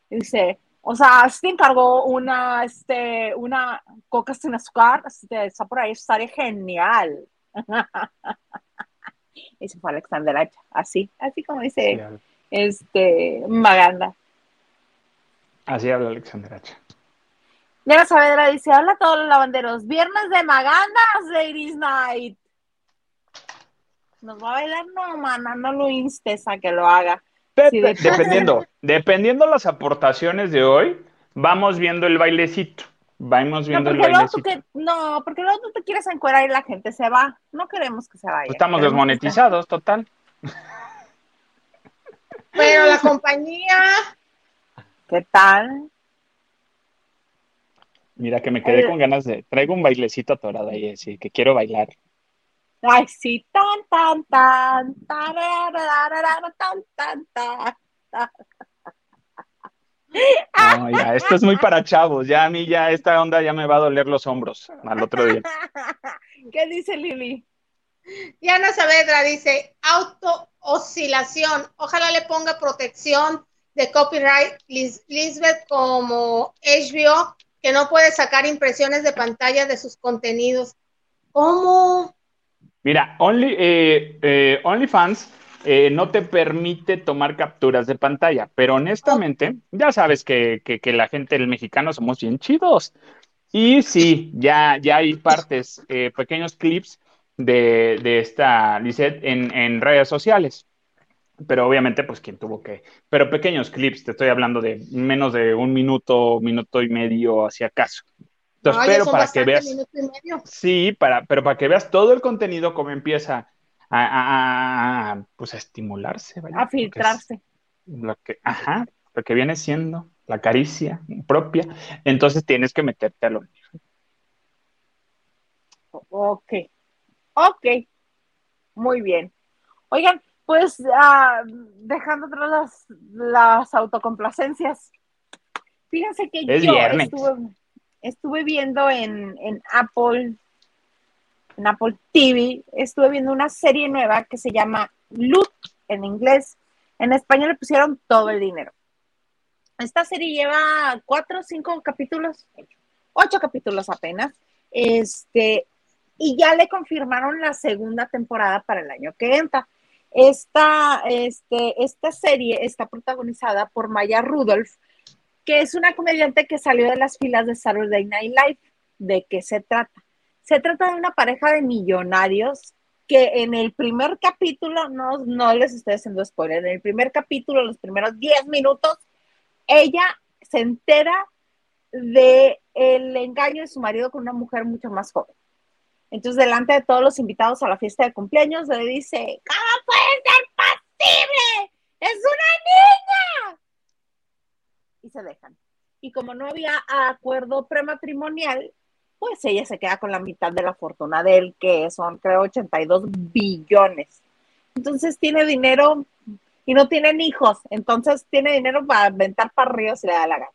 dice, o sea, si te encargó una, este, una coca sin azúcar, este, está por ahí, estaría genial. Ese fue Alexander Hacha, así, así como dice este Maganda. Así habla Alexander Hacha. Diana Saavedra dice, hola a todos los lavanderos, viernes de Magandas, Ladies Night. Nos va a bailar, no, mana, no lo instes a que lo haga dependiendo, dependiendo las aportaciones de hoy, vamos viendo el bailecito. Vamos viendo el bailecito. no, porque luego tú te quieres encuerar y la gente se va. No queremos que se vaya. Pues estamos desmonetizados, total. Pero la compañía. ¿Qué tal? Mira que me quedé con ganas de. Traigo un bailecito atorado ahí, así que quiero bailar. Ay, sí, tan, tan, tan, tan, tan, tan, tan. No, ya, esto es muy para chavos. Ya a mí ya esta onda ya me va a doler los hombros al otro día. ¿Qué dice Lili? Diana Saavedra dice, auto oscilación. Ojalá le ponga protección de copyright Lisbeth como HBO, que no puede sacar impresiones de pantalla de sus contenidos. ¿Cómo? Mira, Only, eh, eh, OnlyFans eh, no te permite tomar capturas de pantalla, pero honestamente, ya sabes que, la gente, el mexicano, somos bien chidos. Y sí, ya, ya hay partes, pequeños clips de, esta Lisette en, en redes sociales pero obviamente, pues quien tuvo que, pero pequeños clips, te estoy hablando de menos de un minuto, minuto y medio, hacia acaso. Entonces, pero para que veas, sí, para, pero para que veas todo el contenido como empieza a, pues a estimularse, a filtrarse. Lo que, ajá, lo que viene siendo la caricia propia, entonces tienes que meterte a lo Ok, ok, muy bien. Oigan, pues ah, dejando atrás las, las autocomplacencias, fíjense que yo estuve, viendo en, Apple, en Apple TV, estuve viendo una serie nueva que se llama Loot en inglés. En español le pusieron todo el dinero. Esta serie lleva cuatro o cinco capítulos, ocho capítulos apenas. Este, y ya le confirmaron la segunda temporada para el año que entra. Esta, este, esta serie está protagonizada por Maya Rudolph, que es una comediante que salió de las filas de Saturday Night Live. ¿De qué se trata? Se trata de una pareja de millonarios que en el primer capítulo, no, no les estoy haciendo spoiler, en el primer capítulo, los primeros 10 minutos, ella se entera de el engaño de su marido con una mujer mucho más joven. Entonces, delante de todos los invitados a la fiesta de cumpleaños, le dice, ¿cómo puede ser posible? ¡Es una niña! Y se dejan. Y como no había acuerdo prematrimonial, pues ella se queda con la mitad de la fortuna de él, que son, creo, 82 billones. Entonces tiene dinero y no tienen hijos, entonces tiene dinero para aventar para arriba si le da la gana.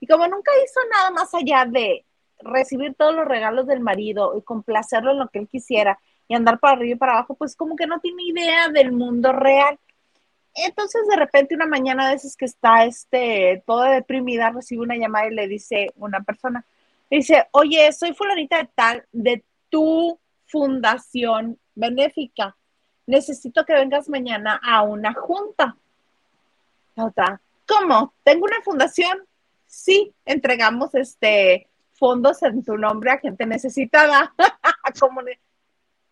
Y como nunca hizo nada más allá de recibir todos los regalos del marido y complacerlo en lo que él quisiera y andar para arriba y para abajo, pues como que no tiene idea del mundo real. Entonces de repente una mañana de esas que está este, toda deprimida, recibe una llamada y le dice una persona, dice, oye, soy fulanita de tal, de tu fundación benéfica. Necesito que vengas mañana a una junta. ¿cómo? ¿Tengo una fundación? Sí, entregamos este fondos en tu nombre a gente necesitada.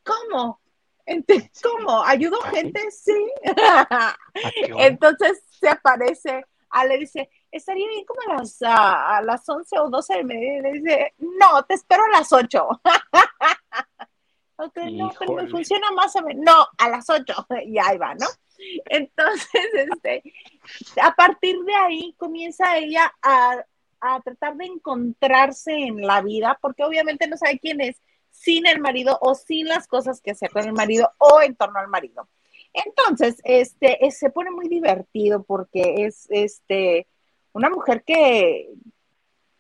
¿Cómo? ¿Cómo? ¿Cómo? ¿Ayudo gente? Sí. Ah, Entonces se aparece, a le dice, estaría bien como a las, a, las 11 o 12 de mediodía. Y le dice, no, te espero a las 8. ok, no, pero me funciona más o menos. No, a las 8. Y ahí va, ¿no? Entonces, este, a partir de ahí comienza ella a a tratar de encontrarse en la vida, porque obviamente no sabe quién es sin el marido o sin las cosas que hace con el marido o en torno al marido. Entonces, este, se pone muy divertido porque es este, una mujer que,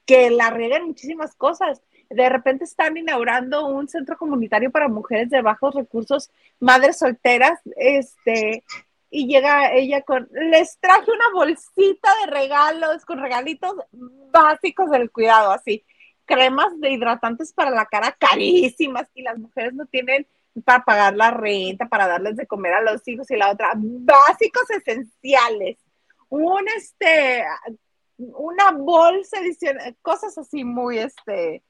que la riega en muchísimas cosas. De repente están inaugurando un centro comunitario para mujeres de bajos recursos, madres solteras, este, y llega ella con, les traje una bolsita de regalos, con regalitos básicos del cuidado, así, cremas de hidratantes para la cara carísimas y las mujeres no tienen para pagar la renta, para darles de comer a los hijos y la otra, básicos esenciales, un este, una bolsa adicional, cosas así muy este,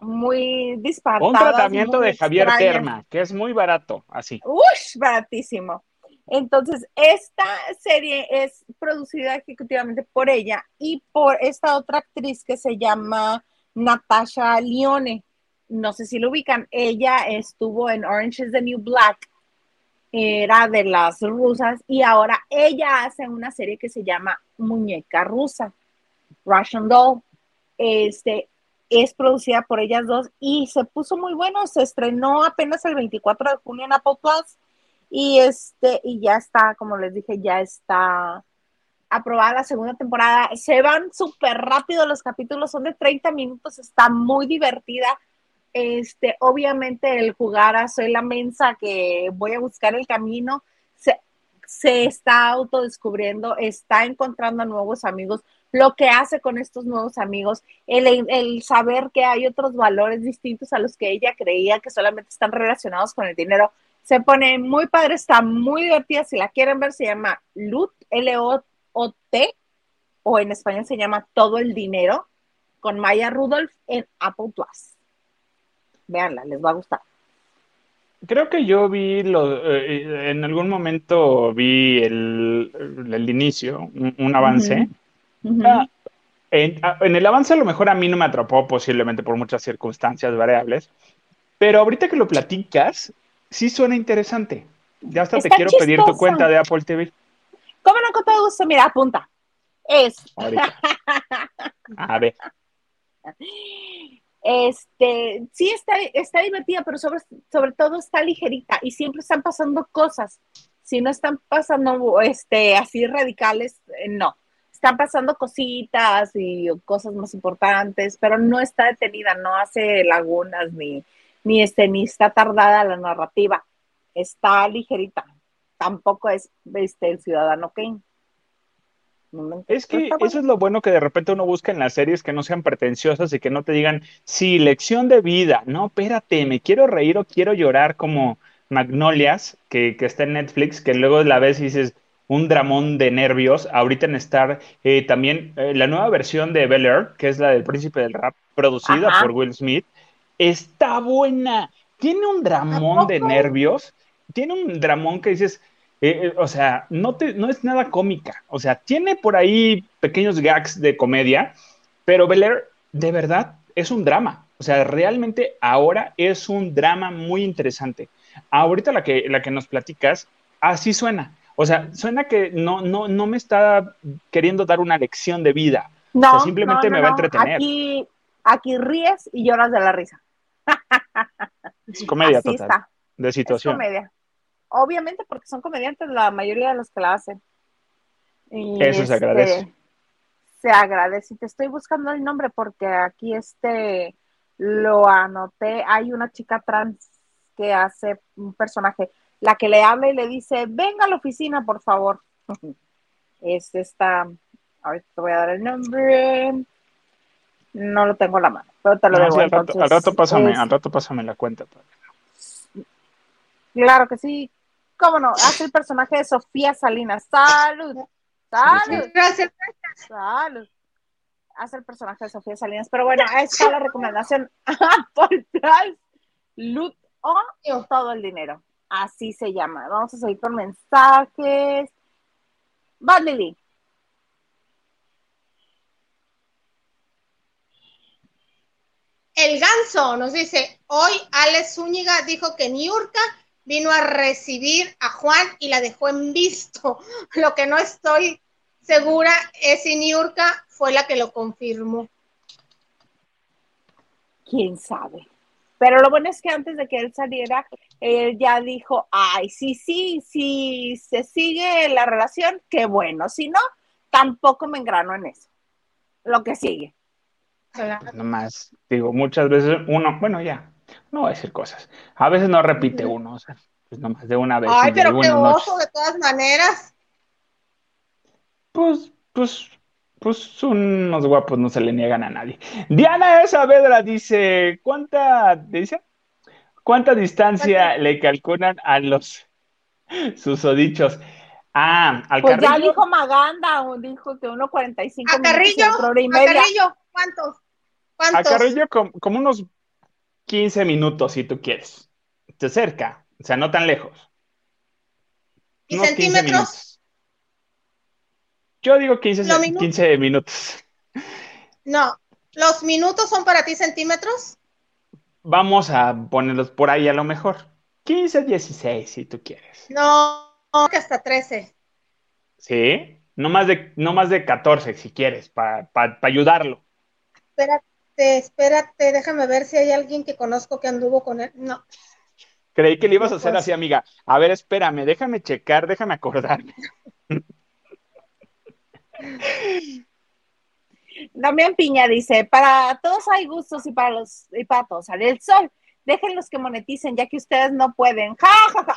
muy disparatadas. Un tratamiento de Javier Terma, que es muy barato, así. Uy, baratísimo. Entonces, esta serie es producida ejecutivamente por ella y por esta otra actriz que se llama Natasha Lione. No sé si lo ubican. Ella estuvo en Orange is the New Black. Era de las rusas y ahora ella hace una serie que se llama Muñeca Rusa, Russian Doll. Este, es producida por ellas dos y se puso muy bueno. Se estrenó apenas el 24 de junio en Apple Plus y este, y ya está, como les dije, ya está aprobada la segunda temporada. Se van súper rápido los capítulos, son de 30 minutos, está muy divertida. este, obviamente el jugar a soy la mensa que voy a buscar el camino, se, se está autodescubriendo, está encontrando nuevos amigos, lo que hace con estos nuevos amigos, el, el, saber que hay otros valores distintos a los que ella creía que solamente están relacionados con el dinero, se pone muy padre, está muy divertida. Si la quieren ver, se llama LUT, L-O-T, o en español se llama Todo el Dinero, con Maya Rudolph en Apple Plus. Veanla, les va a gustar. Creo que yo vi, lo, eh, en algún momento vi el, el inicio, un, avance. Ah, en, ah, en, el avance a lo mejor a mí no me atrapó posiblemente por muchas circunstancias variables, pero ahorita que lo platicas, sí suena interesante. Ya hasta te quiero pedir tu cuenta de Apple TV. ¿Cómo no con todo gusto? Mira, apunta. Es. A ver. Este, sí está, está divertida, pero sobre, sobre todo está ligerita y siempre están pasando cosas. Si no están pasando este, así radicales, eh, no. Están pasando cositas y cosas más importantes, pero no está detenida, no hace lagunas ni, ni, este, ni está tardada la narrativa, está ligerita, tampoco es este, el ciudadano Kane. Es que eso es lo bueno que de repente uno busca en las series que no sean pretenciosas y que no te digan, sí, lección de vida, no, espérate, me quiero reír o quiero llorar como Magnolias, que, que está en Netflix, que luego la ves y dices, un dramón de nervios. Ahorita en Star, eh, también eh, la nueva versión de Bel Air, que es la del Príncipe del Rap, producida por Will Smith, está buena. Tiene un dramón de nervios. Tiene un dramón que dices, eh, eh, o sea, no, te, no es nada cómica. O sea, tiene por ahí pequeños gags de comedia, pero Bel de verdad es un drama. O sea, realmente ahora es un drama muy interesante. Ahorita la que, la que nos platicas, así suena. O sea, suena que no, no, no me está queriendo dar una lección de vida. No, simplemente me va a entretener. Aquí, aquí ríes y lloras de la risa. Es comedia total. De situación. comedia. Obviamente porque son comediantes la mayoría de los que la hacen. Eso se este, agradece. Se agradece. Y te estoy buscando el nombre porque aquí este lo anoté. Hay una chica trans que hace un personaje, la que le habla y le dice, venga a la oficina, por favor. es esta, ahorita te voy a dar el nombre. No lo tengo a la mano, pero te lo al, rato, pásame, al rato pásame la cuenta. Claro que sí. ¿Cómo no? Hace el personaje de Sofía Salinas. ¡Salud! ¡Salud! Gracias. ¡Salud! Hace el personaje de Sofía Salinas. Pero bueno, ahí está la recomendación. Por Loot o todo el dinero. Así se llama. Vamos a seguir con mensajes. Va, El ganso nos dice, hoy Alex Zúñiga dijo que Niurka vino a recibir a Juan y la dejó en visto. Lo que no estoy segura es si Niurka fue la que lo confirmó. ¿Quién sabe? Pero lo bueno es que antes de que él saliera, él ya dijo, ay, sí, sí, sí, se sigue la relación, qué bueno. Si no, tampoco me engrano en eso. Lo que sigue. Nomás, digo, muchas veces uno, bueno, ya, no voy a decir cosas. A veces no repite uno, o sea, pues nomás de una vez. Ay, pero qué oso, de todas maneras. Pues, pues, pues unos guapos no se le niegan a nadie. Diana Saavedra dice, ¿cuánta, dice? ¿Cuánta distancia le calculan a los susodichos? Ah, al pues ya dijo Maganda, dijo que 1.45 ¿A Carrillo? ¿A Carrillo? ¿Cuántos? ¿Cuántos? A Carrillo como, unos 15 minutos, si tú quieres. De cerca, o sea, no tan lejos. ¿Y centímetros? Yo digo 15, 15 minutos. No, ¿los minutos son para ti centímetros? Vamos a ponerlos por ahí a lo mejor. 15, 16, si tú quieres. No, que hasta 13. ¿Sí? No más de, no más de 14 si quieres, para ayudarlo. Espérate, espérate, déjame ver si hay alguien que conozco que anduvo con él. No. Creí que le ibas a hacer así, amiga. A ver, espérame, déjame checar, déjame acordarme. Damián Piña dice, para todos hay gustos y para los y para todos sale el sol. Déjenlos que moneticen, ya que ustedes no pueden. ¡Ja, ja, ja!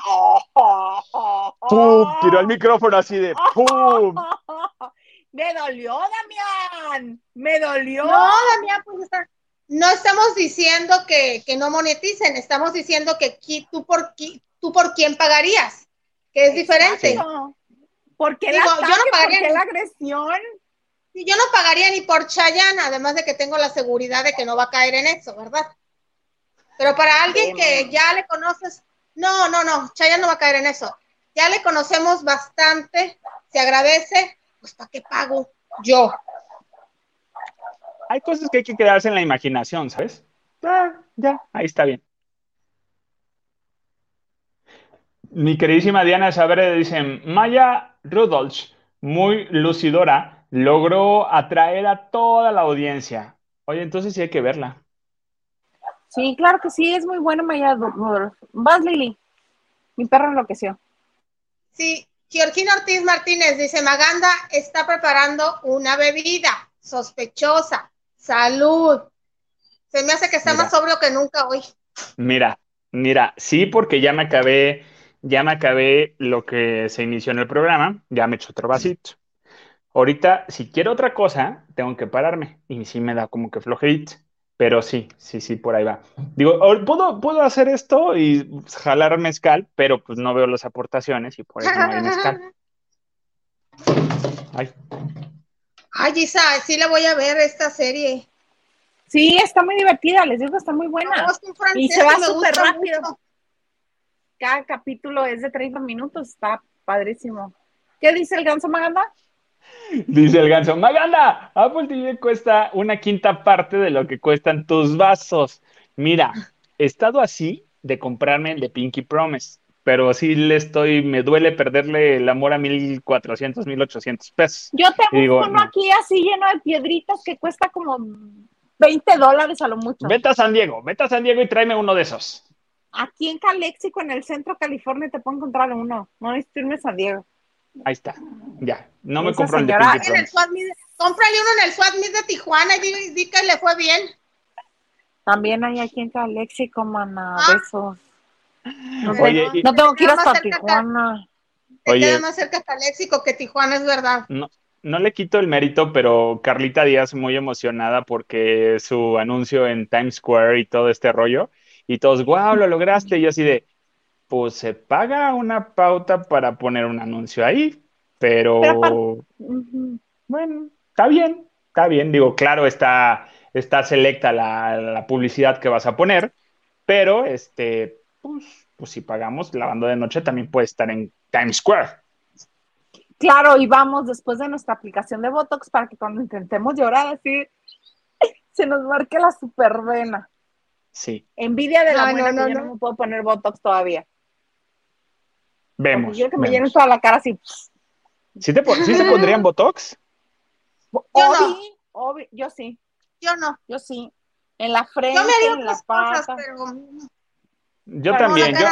Oh, ¡Pum! Tiró el micrófono así de ¡pum! Me dolió, Damián. Me dolió. No, Damián, pues no estamos diciendo que, no moneticen, estamos diciendo que tú por, tú por quién pagarías, que es diferente. Porque la, yo no pagaría la agresión? Yo no pagaría ni por Chayanne, además de que tengo la seguridad de que no va a caer en eso, ¿verdad? Pero para alguien que ya le conoces, no, no, no, Chayanne no va a caer en eso. Ya le conocemos bastante, se agradece, pues ¿para qué pago yo? Hay cosas que hay que quedarse en la imaginación, ¿sabes? Ah, ya, ahí está bien. Mi queridísima Diana Sabre dice, Maya Rudolph, muy lucidora, logró atraer a toda la audiencia. Oye, entonces sí hay que verla. Sí, claro que sí, es muy buena Maya Rudolph. Vas, Lili. Mi perro enloqueció. Sí, Georgina Ortiz Martínez dice, Maganda está preparando una bebida sospechosa. Salud. Se me hace que está más sobrio que nunca hoy. Mira, mira, sí, porque ya me acabé ya me acabé lo que se inició en el programa, ya me hecho otro vasito. Ahorita, si quiero otra cosa, tengo que pararme y sí me da como que flojerito, pero sí, sí, sí, por ahí va. Digo, puedo, puedo hacer esto y jalar mezcal, pero pues no veo las aportaciones y por eso no hay mezcal. Ay. Ay, Isa, sí la voy a ver esta serie. Sí, está muy divertida, les digo está muy buena. y se va súper rápido cada capítulo es de 30 minutos, está padrísimo. ¿Qué dice el ganso Maganda? Dice el ganso, Maganda, Apple TV cuesta una quinta parte de lo que cuestan tus vasos. Mira, he estado así de comprarme el de Pinky Promise, pero sí le estoy, me duele perderle el amor a 1400, 1800 pesos. Yo tengo uno aquí así lleno de piedritas que cuesta como 20 dólares a lo mucho. Vete a San Diego, vete a San Diego y tráeme uno de esos. Aquí en Calexico, en el centro de California, te puedo encontrar uno. No necesito irme a San Diego. Ahí está. Ya. No me compro el de Pinky en el Cómprale uno en el SWAT de Tijuana y di, que le fue bien. También hay aquí en Calexico, mana. Ah. Besos. No, Oye, no tengo que ir hasta Tijuana. Te queda más cerca Calexico que Tijuana, es verdad. No, no le quito el mérito, pero Carlita Díaz muy emocionada porque su anuncio en Times Square y todo este rollo y todos, wow, lo lograste. Y yo así de, pues se paga una pauta para poner un anuncio ahí, pero, bueno, está bien, está bien. Digo, claro, está, está selecta la, publicidad que vas a poner, pero este, pues, pues si pagamos, la banda de noche también puede estar en Times Square. Claro, y vamos después de nuestra aplicación de Botox para que cuando intentemos llorar así, se nos marque la supervena. Sí. Envidia de la buena no, que yo no me puedo poner Botox todavía. Vemos. Yo que me llenen toda la cara así. ¿Sí, te, ¿sí se pondrían Botox? Yo no. yo sí. Yo no. Yo sí. En la frente, en la pata. Yo también. Yo,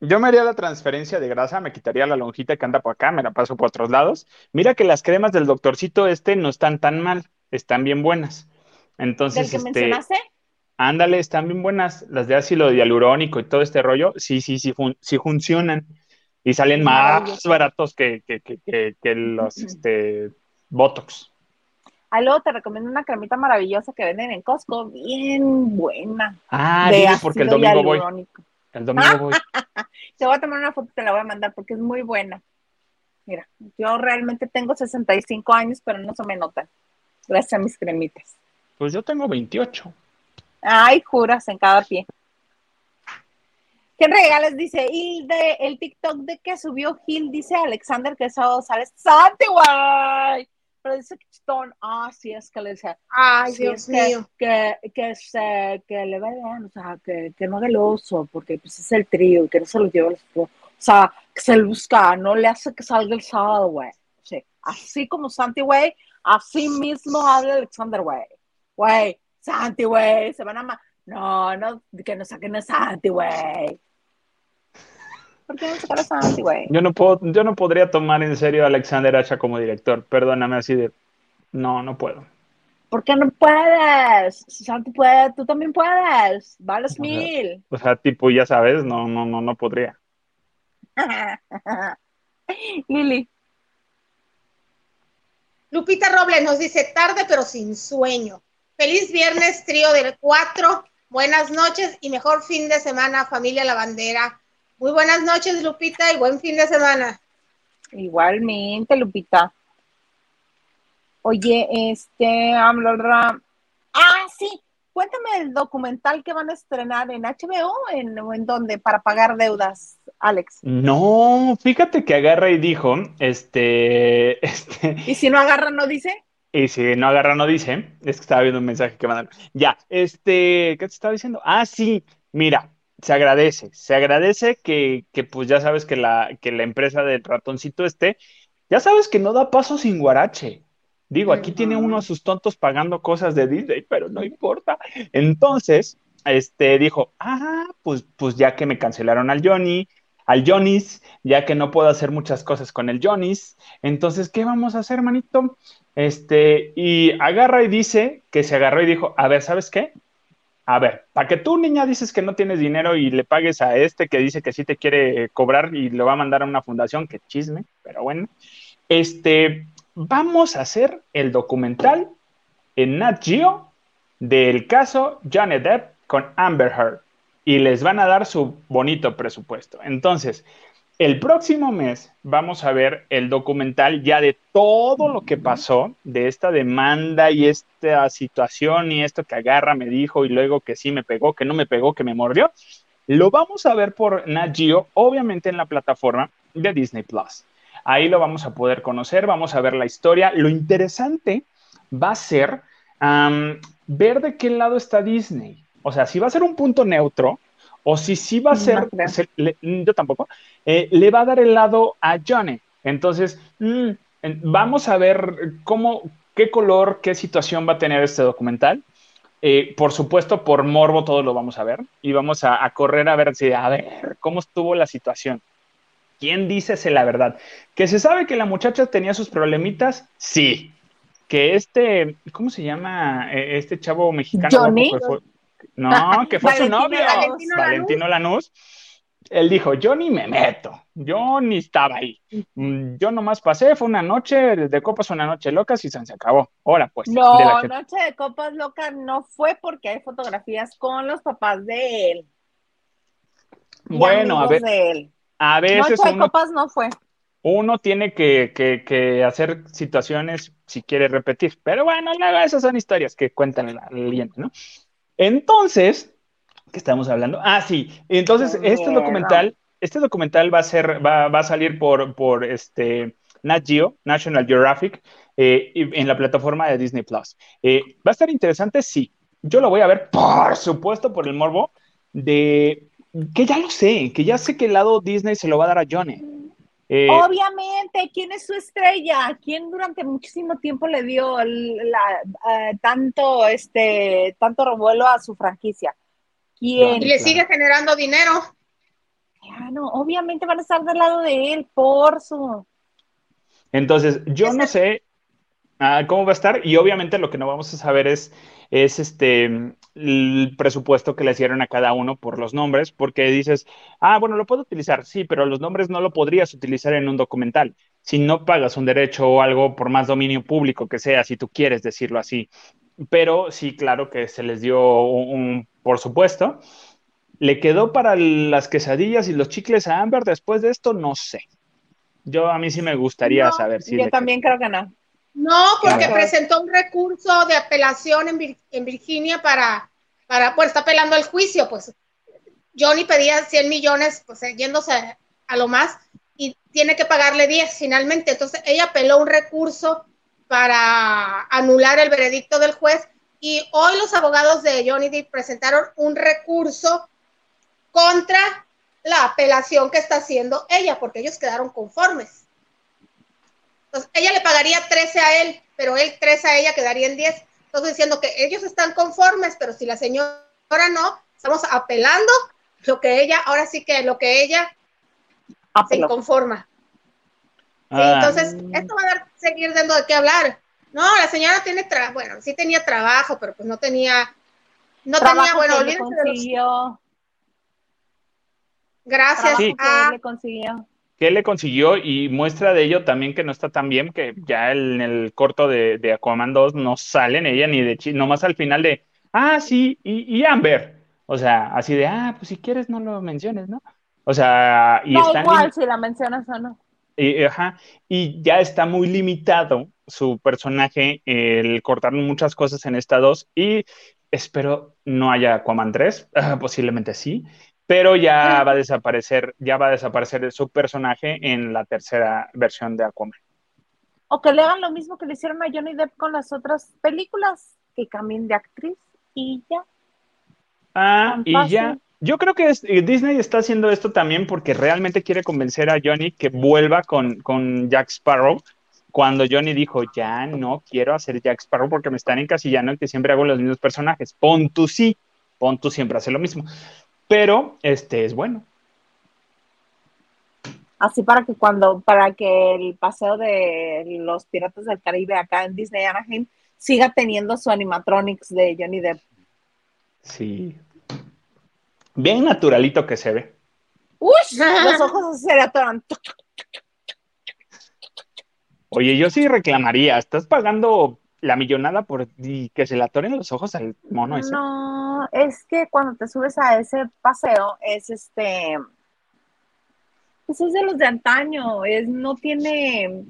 yo me haría la transferencia de grasa, me quitaría la lonjita que anda por acá, me la paso por otros lados. Mira que las cremas del doctorcito este no están tan mal, están bien buenas. Entonces, ¿Del que este, mencionaste? Ándale, están bien buenas las de ácido hialurónico y todo este rollo. Sí, sí, sí, sí funcionan. Y salen más baratos que, los este, Botox. Ah, luego te recomiendo una cremita maravillosa que venden en Costco, bien buena. Ah, porque el domingo voy. El domingo voy. te voy a tomar una foto, te la voy a mandar porque es muy buena. Mira, yo realmente tengo 65 años, pero no se me nota. Gracias a mis cremitas. Pues yo tengo 28. Ay, juras en cada pie. ¿Qué regales? Dice, y de el TikTok de que subió Gil, dice Alexander que sábado sale Santi, guay. Pero dice que Stone, ah, sí, es que le dice, ay, Dios mío. Que, que, se, que le vean, o sea, que, que no haga el oso, porque pues es el trío, que no se lo lleva O sea, que se busca, no le hace que salga el sábado, güey. Sí. Así como Santi, güey, así mismo habla Alexander, güey. Güey, Santi, güey, se van a... No, no, que no saquen a Santi, güey. ¿Por qué no sacar a Santi, güey? Yo no, puedo, yo no podría tomar en serio a Alexander Hacha como director. Perdóname así de... No, no puedo. ¿Por qué no puedes? Santi puede, tú también puedes. Vales mil. O sea, tipo, ya sabes, no, no, no, no podría. Lili. Lupita Robles nos dice tarde pero sin sueño. Feliz viernes, trío del 4. Buenas noches y mejor fin de semana, familia La Bandera. Muy buenas noches, Lupita, y buen fin de semana. Igualmente, Lupita. Oye, este, ah, sí, cuéntame el documental que van a estrenar en HBO en, o en dónde para pagar deudas, Alex. No, fíjate que agarra y dijo, este, este. ¿Y si no agarra, no dice? Y si no agarra, no dice. Es que estaba viendo un mensaje que mandaron. Ya, este, ¿qué te estaba diciendo? Ah, sí, mira, se agradece, se agradece que, que pues ya sabes que la, que la empresa del ratoncito este, ya sabes que no da paso sin guarache. Digo, aquí tiene uno a sus tontos pagando cosas de Disney, pero no importa. Entonces, este dijo, ah, pues, pues ya que me cancelaron al Johnny, al Johnny's, ya que no puedo hacer muchas cosas con el Johnny's, entonces, ¿qué vamos a hacer, manito? Este, y agarra y dice que se agarró y dijo, a ver, ¿sabes qué? A ver, para que tú, niña, dices que no tienes dinero y le pagues a este que dice que sí te quiere cobrar y lo va a mandar a una fundación, que chisme, pero bueno. Este, vamos a hacer el documental en Nat Geo del caso Johnny Depp con Amber Heard y les van a dar su bonito presupuesto. Entonces, el próximo mes vamos a ver el documental ya de todo lo que pasó, de esta demanda y esta situación y esto que agarra, me dijo y luego que sí me pegó, que no me pegó, que me mordió. Lo vamos a ver por Nat Geo, obviamente en la plataforma de Disney Plus. Ahí lo vamos a poder conocer, vamos a ver la historia. Lo interesante va a ser ver de qué lado está Disney. O sea, si va a ser un punto neutro o si sí va a ser, yo tampoco, eh, le va a dar el lado a Johnny. Entonces, mm, vamos a ver cómo, qué color, qué situación va a tener este documental. Eh, por supuesto, por morbo todo lo vamos a ver y vamos a, a correr a ver si, a ver, cómo estuvo la situación. ¿Quién dice la verdad? ¿Que se sabe que la muchacha tenía sus problemitas? Sí. Que este, ¿cómo se llama e, este chavo mexicano? Johnny. No, que fue su novio, Valentino, Lanús. Él dijo, yo ni me meto, yo ni estaba ahí. Mm, yo nomás pasé, fue una noche de copas, una noche locas y se acabó. Ahora pues. No, noche de copas locas no fue porque hay fotografías con los papás de él. Bueno, a ver. De él. A veces uno, no fue. Uno tiene que, hacer situaciones si quiere repetir, pero bueno, esas son historias que cuentan la leyenda, ¿no? Entonces, ¿qué estamos hablando? Ah, sí, entonces este documental, este documental va a ser, va, a salir por, por este Nat Geo, National Geographic, eh, en la plataforma de Disney Plus. Eh, va a estar interesante, sí. Yo lo voy a ver, por supuesto, por el morbo de que ya lo sé, que ya sé que el lado Disney se lo va a dar a Johnny. Eh, Obviamente, ¿quién es su estrella? ¿Quién durante muchísimo tiempo le dio la, tanto, este, tanto revuelo a su franquicia? ¿Quién? Y le sigue generando dinero. Claro, obviamente van a estar del lado de él, por su. Entonces, yo no sé ah, cómo va a estar, y obviamente lo que no vamos a saber es, es este el presupuesto que le hicieron a cada uno por los nombres, porque dices, ah, bueno, lo puedo utilizar, sí, pero los nombres no lo podrías utilizar en un documental si no pagas un derecho o algo por más dominio público que sea, si tú quieres decirlo así. Pero sí, claro que se les dio un, por supuesto. ¿Le quedó para las quesadillas y los chicles a Amber después de esto? No sé. Yo a mí sí me gustaría saber si. Yo también creo que no. No, porque presentó un recurso de apelación en, Virginia para, para, pues está apelando el juicio, pues Johnny pedía 100 millones, pues yéndose a lo más, y tiene que pagarle 10 finalmente. Entonces ella apeló un recurso para anular el veredicto del juez y hoy los abogados de Johnny Depp presentaron un recurso contra la apelación que está haciendo ella, porque ellos quedaron conformes. Entonces, ella le pagaría 13 a él, pero él 13 a ella quedaría en 10. Entonces, diciendo que ellos están conformes, pero si la señora no, estamos apelando lo que ella, ahora sí que lo que ella se conforma. Ah. entonces, esto va a dar, seguir dando de qué hablar. No, la señora tiene trabajo, bueno, sí tenía trabajo, pero pues no tenía, no tenía, bueno, consiguió. Gracias a... le consiguió? ¿Qué le consiguió? Y muestra de ello también que no está tan bien, que ya en el corto de, de Aquaman 2 no salen ella ni de chi, nomás al final de, ah, sí, y, y Amber. O sea, así de, ah, pues si quieres no lo menciones, ¿no? O sea, y da igual si la mencionas o no. Y, ajá, y ya está muy limitado su personaje, el cortar muchas cosas en esta dos, y espero no haya Aquaman 3, posiblemente sí, pero ya va a desaparecer, ya va a desaparecer su personaje en la tercera versión de Aquaman. O que le hagan lo mismo que le hicieron a Johnny Depp con las otras películas, que cambien de actriz y ya. Ah, y ya. Yo creo que eh, Disney está haciendo esto también porque realmente quiere convencer a Johnny que vuelva con, con Jack Sparrow. Cuando Johnny dijo, ya no quiero hacer Jack Sparrow porque me están encasillando y que siempre hago los mismos personajes. Pon tú sí, pon tú siempre hace lo mismo. Pero este es bueno. Así para que cuando, para que el paseo de los Piratas del Caribe acá en Disney Anaheim siga teniendo su animatronics de Johnny Depp. Sí, Bien naturalito que se ve. Uy, los ojos se le atoran. Oye, yo sí reclamaría, estás pagando la millonada por que se le atoren los ojos al mono ese. No, es que cuando te subes a ese paseo, es este. Pues es de los de antaño, es, no tiene.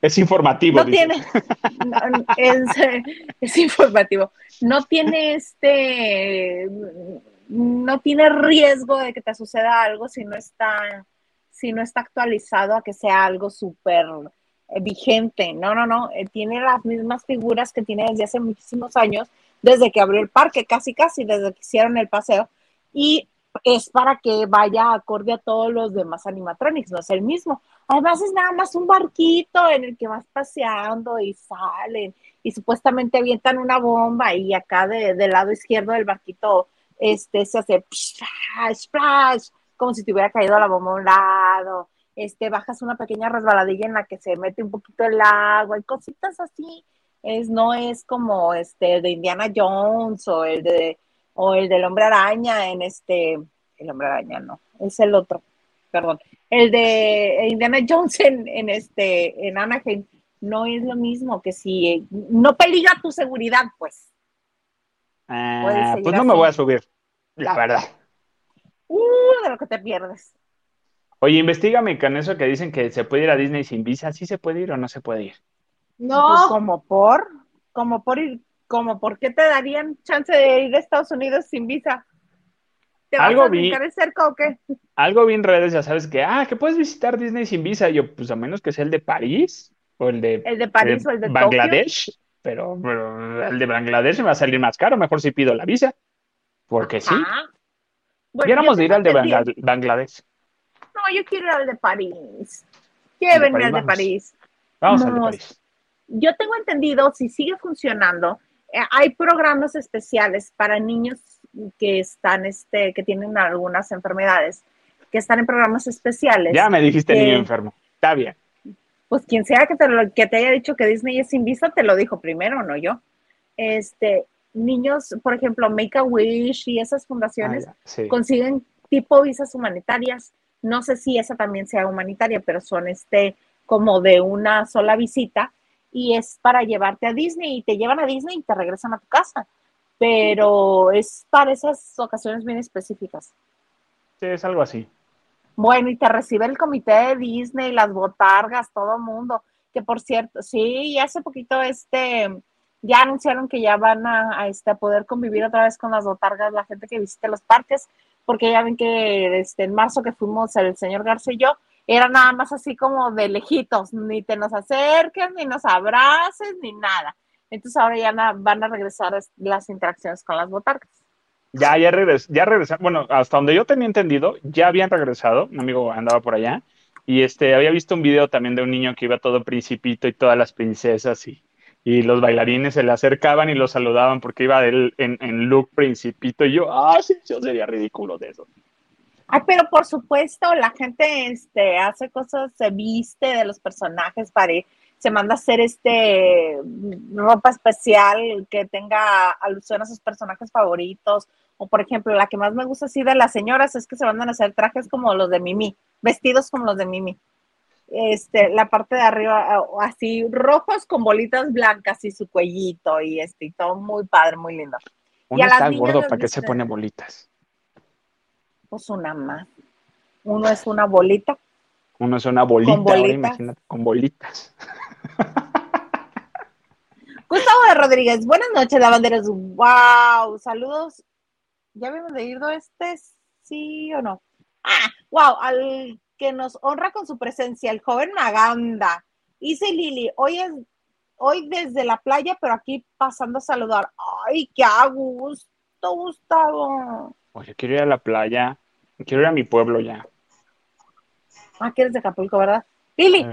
Es informativo. No tiene. es, es informativo. No tiene este no tiene riesgo de que te suceda algo si no está, si no está actualizado a que sea algo súper vigente. No, no, no. Eh, tiene las mismas figuras que tiene desde hace muchísimos años, desde que abrió el parque, casi, casi, desde que hicieron el paseo. Y es para que vaya acorde a todos los demás animatronics, no es el mismo. Además es nada más un barquito en el que vas paseando y salen y supuestamente avientan una bomba y acá de, del lado izquierdo del barquito este, se hace splash, como si te hubiera caído la bomba a un lado, este, bajas una pequeña resbaladilla en la que se mete un poquito el agua y cositas así. Es, no es como este de Indiana Jones o el de o el del hombre araña en este, el hombre araña no, es el otro, perdón, el de Indiana Jones en, en este, en Anaheim, no es lo mismo que si no peligra tu seguridad, pues. Ah, pues no me voy a subir, la verdad. Uh, de lo que te pierdes. Oye, investigame con eso que dicen que se puede ir a Disney sin visa. ¿Sí se puede ir o no se puede ir? No. Pues, como por, como por ir, como por qué te darían chance de ir a Estados Unidos sin visa. ¿Te vas algo a vi, cerca o qué? Algo bien redes, ya sabes que, ah, que puedes visitar Disney sin visa. Yo, pues a menos que sea el de París o el de, el de París o el de Bangladesh pero, el de Bangladesh me va a salir más caro, mejor si pido la visa, porque sí. Bueno, de ir al de Bangladesh. Yo quiero ir al de París. Quiero venir al de París. Vamos al de París. Yo tengo entendido, si sigue funcionando, eh, hay programas especiales para niños que están, este, que tienen algunas enfermedades, que están en programas especiales. Ya me dijiste niño enfermo. Está bien pues quien sea que te, que te haya dicho que Disney es sin visa, te lo dijo primero, no yo. Este, niños, por ejemplo, Make a Wish y esas fundaciones ah, consiguen tipo visas humanitarias. No sé si esa también sea humanitaria, pero son este como de una sola visita y es para llevarte a Disney y te llevan a Disney y te regresan a tu casa. Pero es para esas ocasiones bien específicas. Sí, es algo así. Bueno, y te recibe el comité de Disney, las botargas, todo mundo. Que por cierto, sí, hace poquito este ya anunciaron que ya van a, este, a poder convivir otra vez con las botargas, la gente que visite los parques, porque ya ven que este, en marzo que fuimos el señor García y yo, era nada más así como de lejitos, ni te nos acerques, ni nos abraces, ni nada. Entonces ahora ya van a regresar las interacciones con las botargas. Ya, ya, regres, ya regresaron. Bueno, hasta donde yo tenía entendido, ya habían regresado. Un amigo andaba por allá. Y este, había visto un video también de un niño que iba todo principito y todas las princesas y, y los bailarines se le acercaban y lo saludaban porque iba él en, en look principito. Y yo, ah, sí, yo sería ridículo de eso. Ay, pero por supuesto, la gente este, hace cosas, se viste de los personajes para se manda a hacer este ropa especial que tenga alusión a sus personajes favoritos. O por ejemplo, la que más me gusta así de las señoras es que se mandan a hacer trajes como los de Mimi, vestidos como los de Mimi. Este, la parte de arriba así rojos con bolitas blancas y su cuellito y este y todo muy padre, muy lindo. Uno está gordo para que se pone bolitas. Pues una más. Uno es una bolita. Uno es una bolita, imagínate, con bolitas. Gustavo de Rodríguez, buenas noches, lavanderos. Wow, saludos. ¿Ya habíamos leído este? ¿Sí o no? Ah, wow, al que nos honra con su presencia, el joven Maganda. Dice Lili, hoy es hoy desde la playa, pero aquí pasando a saludar. Ay, qué a gusto, Gustavo. Oye, quiero ir a la playa, quiero ir a mi pueblo ya. Ah, que eres de Acapulco, ¿verdad? Lili.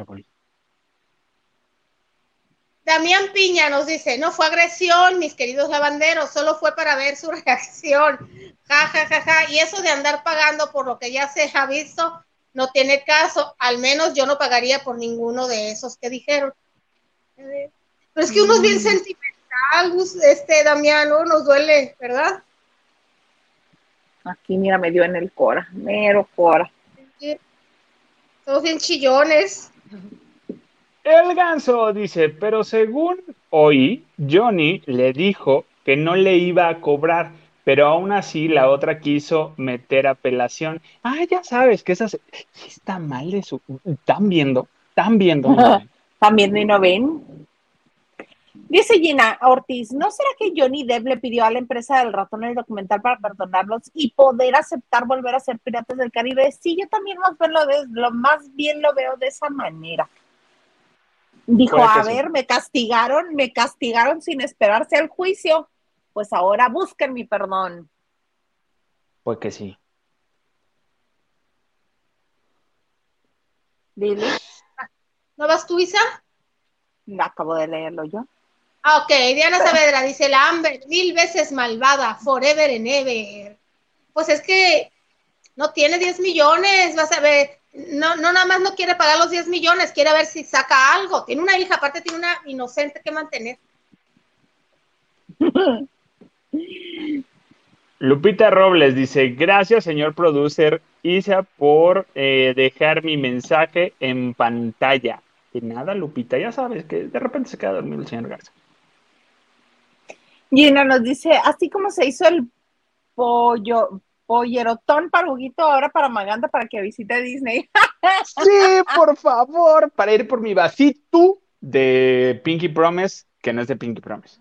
Damián Piña nos dice, no fue agresión, mis queridos lavanderos, solo fue para ver su reacción. Ja, ja, ja, ja. Y eso de andar pagando por lo que ya se ha visto, no tiene caso. Al menos yo no pagaría por ninguno de esos que dijeron. Pero es que uno es bien mm. sentimental, este Damiano, nos duele, ¿verdad? Aquí, mira, me dio en el cora, mero cora. Todos bien chillones. El ganso dice, pero según hoy, Johnny le dijo que no le iba a cobrar, pero aún así la otra quiso meter apelación. Ah, ya sabes que esas está mal de su. Están viendo, están viendo. Están viendo y no ven. Dice Gina Ortiz, ¿no será que Johnny Depp le pidió a la empresa del ratón el documental para perdonarlos y poder aceptar volver a ser piratas del Caribe? Sí, yo también más bien lo, lo, más bien lo veo de esa manera. Dijo, a ver, me castigaron, me castigaron sin esperarse al juicio, pues ahora busquen mi perdón. Pues que sí. Dile. ¿No vas tú, Isa? Acabo de leerlo yo. Ah, ok, Diana Saavedra dice, la Amber, mil veces malvada, forever and ever. Pues es que no tiene 10 millones, vas a ver, no, no nada más no quiere pagar los 10 millones, quiere ver si saca algo. Tiene una hija, aparte tiene una inocente que mantener. Lupita Robles dice, gracias señor producer Isa por eh, dejar mi mensaje en pantalla. De nada, Lupita, ya sabes que de repente se queda dormido el señor Garza. Gina nos dice, así como se hizo el pollo, pollerotón para Huguito, ahora para Maganda para que visite Disney. sí, por favor, para ir por mi vasito de Pinky Promise, que no es de Pinky Promise.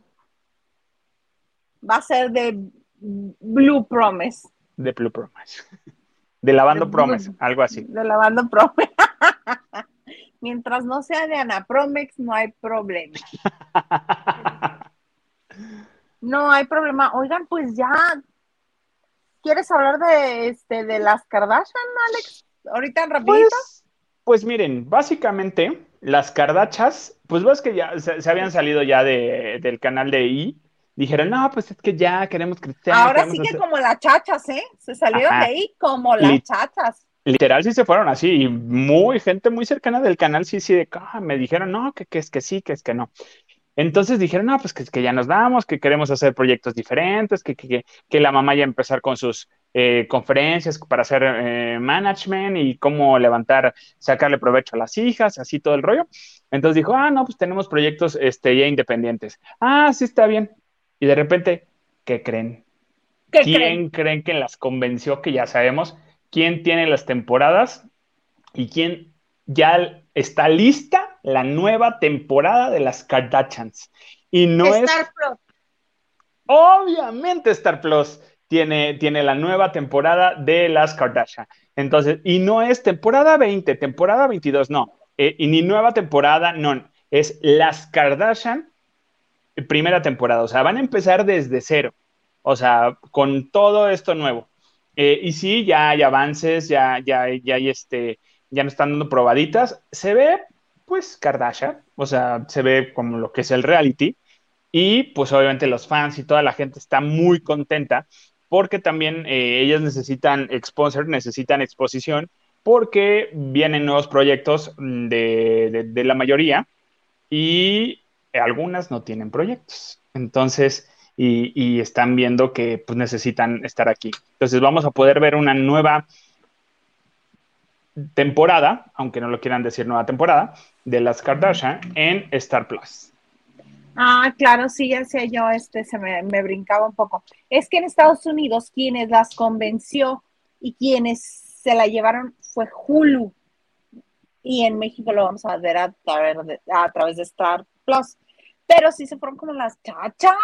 Va a ser de Blue Promise. De Blue Promise. De Lavando Promise, algo así. De Lavando Promise. Mientras no sea de Ana Promex, no hay problema. No hay problema. Oigan, pues ya. ¿Quieres hablar de este de las Kardashian, Alex? Ahorita rapidito. Pues, pues miren, básicamente las Kardashians, pues ves que ya se, habían salido ya de, del canal de I. Dijeron, no, pues es que ya queremos crecer. Ahora sí que como las chachas, ¿eh? Se salieron de ahí como las chachas. Literal sí se fueron así, y muy gente muy cercana del canal sí, sí, de, ah, me dijeron, no, que, que es que sí, que es que no. Entonces dijeron, no, pues que, ya nos vamos, que queremos hacer proyectos diferentes, que, que, la mamá ya empezar con sus eh, conferencias para hacer eh, management y cómo levantar, sacarle provecho a las hijas, así todo el rollo. Entonces dijo, ah, no, pues tenemos proyectos este, ya independientes. Ah, sí, está bien. Y de repente, ¿qué creen? ¿Quién creen? que las convenció? Que ya sabemos quién tiene las temporadas y quién ya está lista la nueva temporada de las Kardashians. Y no Star es. Plus. Obviamente Star Plus tiene, tiene la nueva temporada de las Kardashian. Entonces, y no es temporada 20, temporada 22, no. Eh, y ni nueva temporada, no. Es las Kardashian, primera temporada. O sea, van a empezar desde cero. O sea, con todo esto nuevo. Eh, y sí, ya hay avances, ya, ya, ya hay este, ya nos están dando probaditas. Se ve pues Kardashian, o sea, se ve como lo que es el reality y pues obviamente los fans y toda la gente está muy contenta porque también eh, ellas necesitan sponsor, necesitan exposición porque vienen nuevos proyectos de, la mayoría y algunas no tienen proyectos. Entonces, y, están viendo que pues, necesitan estar aquí. Entonces, vamos a poder ver una nueva temporada, aunque no lo quieran decir nueva temporada, de las Kardashian en Star Plus. Ah, claro, sí, ya sé yo, este se me, brincaba un poco. Es que en Estados Unidos quienes las convenció y quienes se la llevaron fue Hulu. Y en México lo vamos a ver a, a través de Star Plus. Pero sí se fueron como las chachas,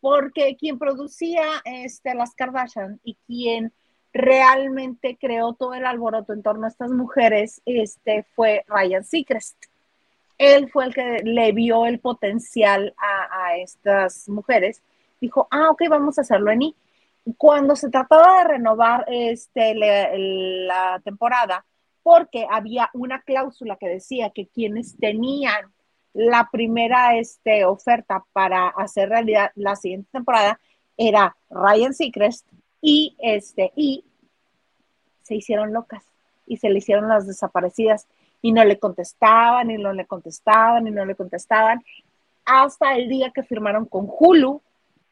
porque quien producía este, las Kardashian y quien realmente creó todo el alboroto en torno a estas mujeres este, fue Ryan Seacrest. Él fue el que le vio el potencial a, estas mujeres. Dijo, ah, ok, vamos a hacerlo en I. Cuando se trataba de renovar este, la temporada, porque había una cláusula que decía que quienes tenían la primera este, oferta para hacer realidad la siguiente temporada era Ryan Seacrest y, este, y se hicieron locas y se le hicieron las desaparecidas y no le contestaban y no le contestaban y no le contestaban hasta el día que firmaron con Hulu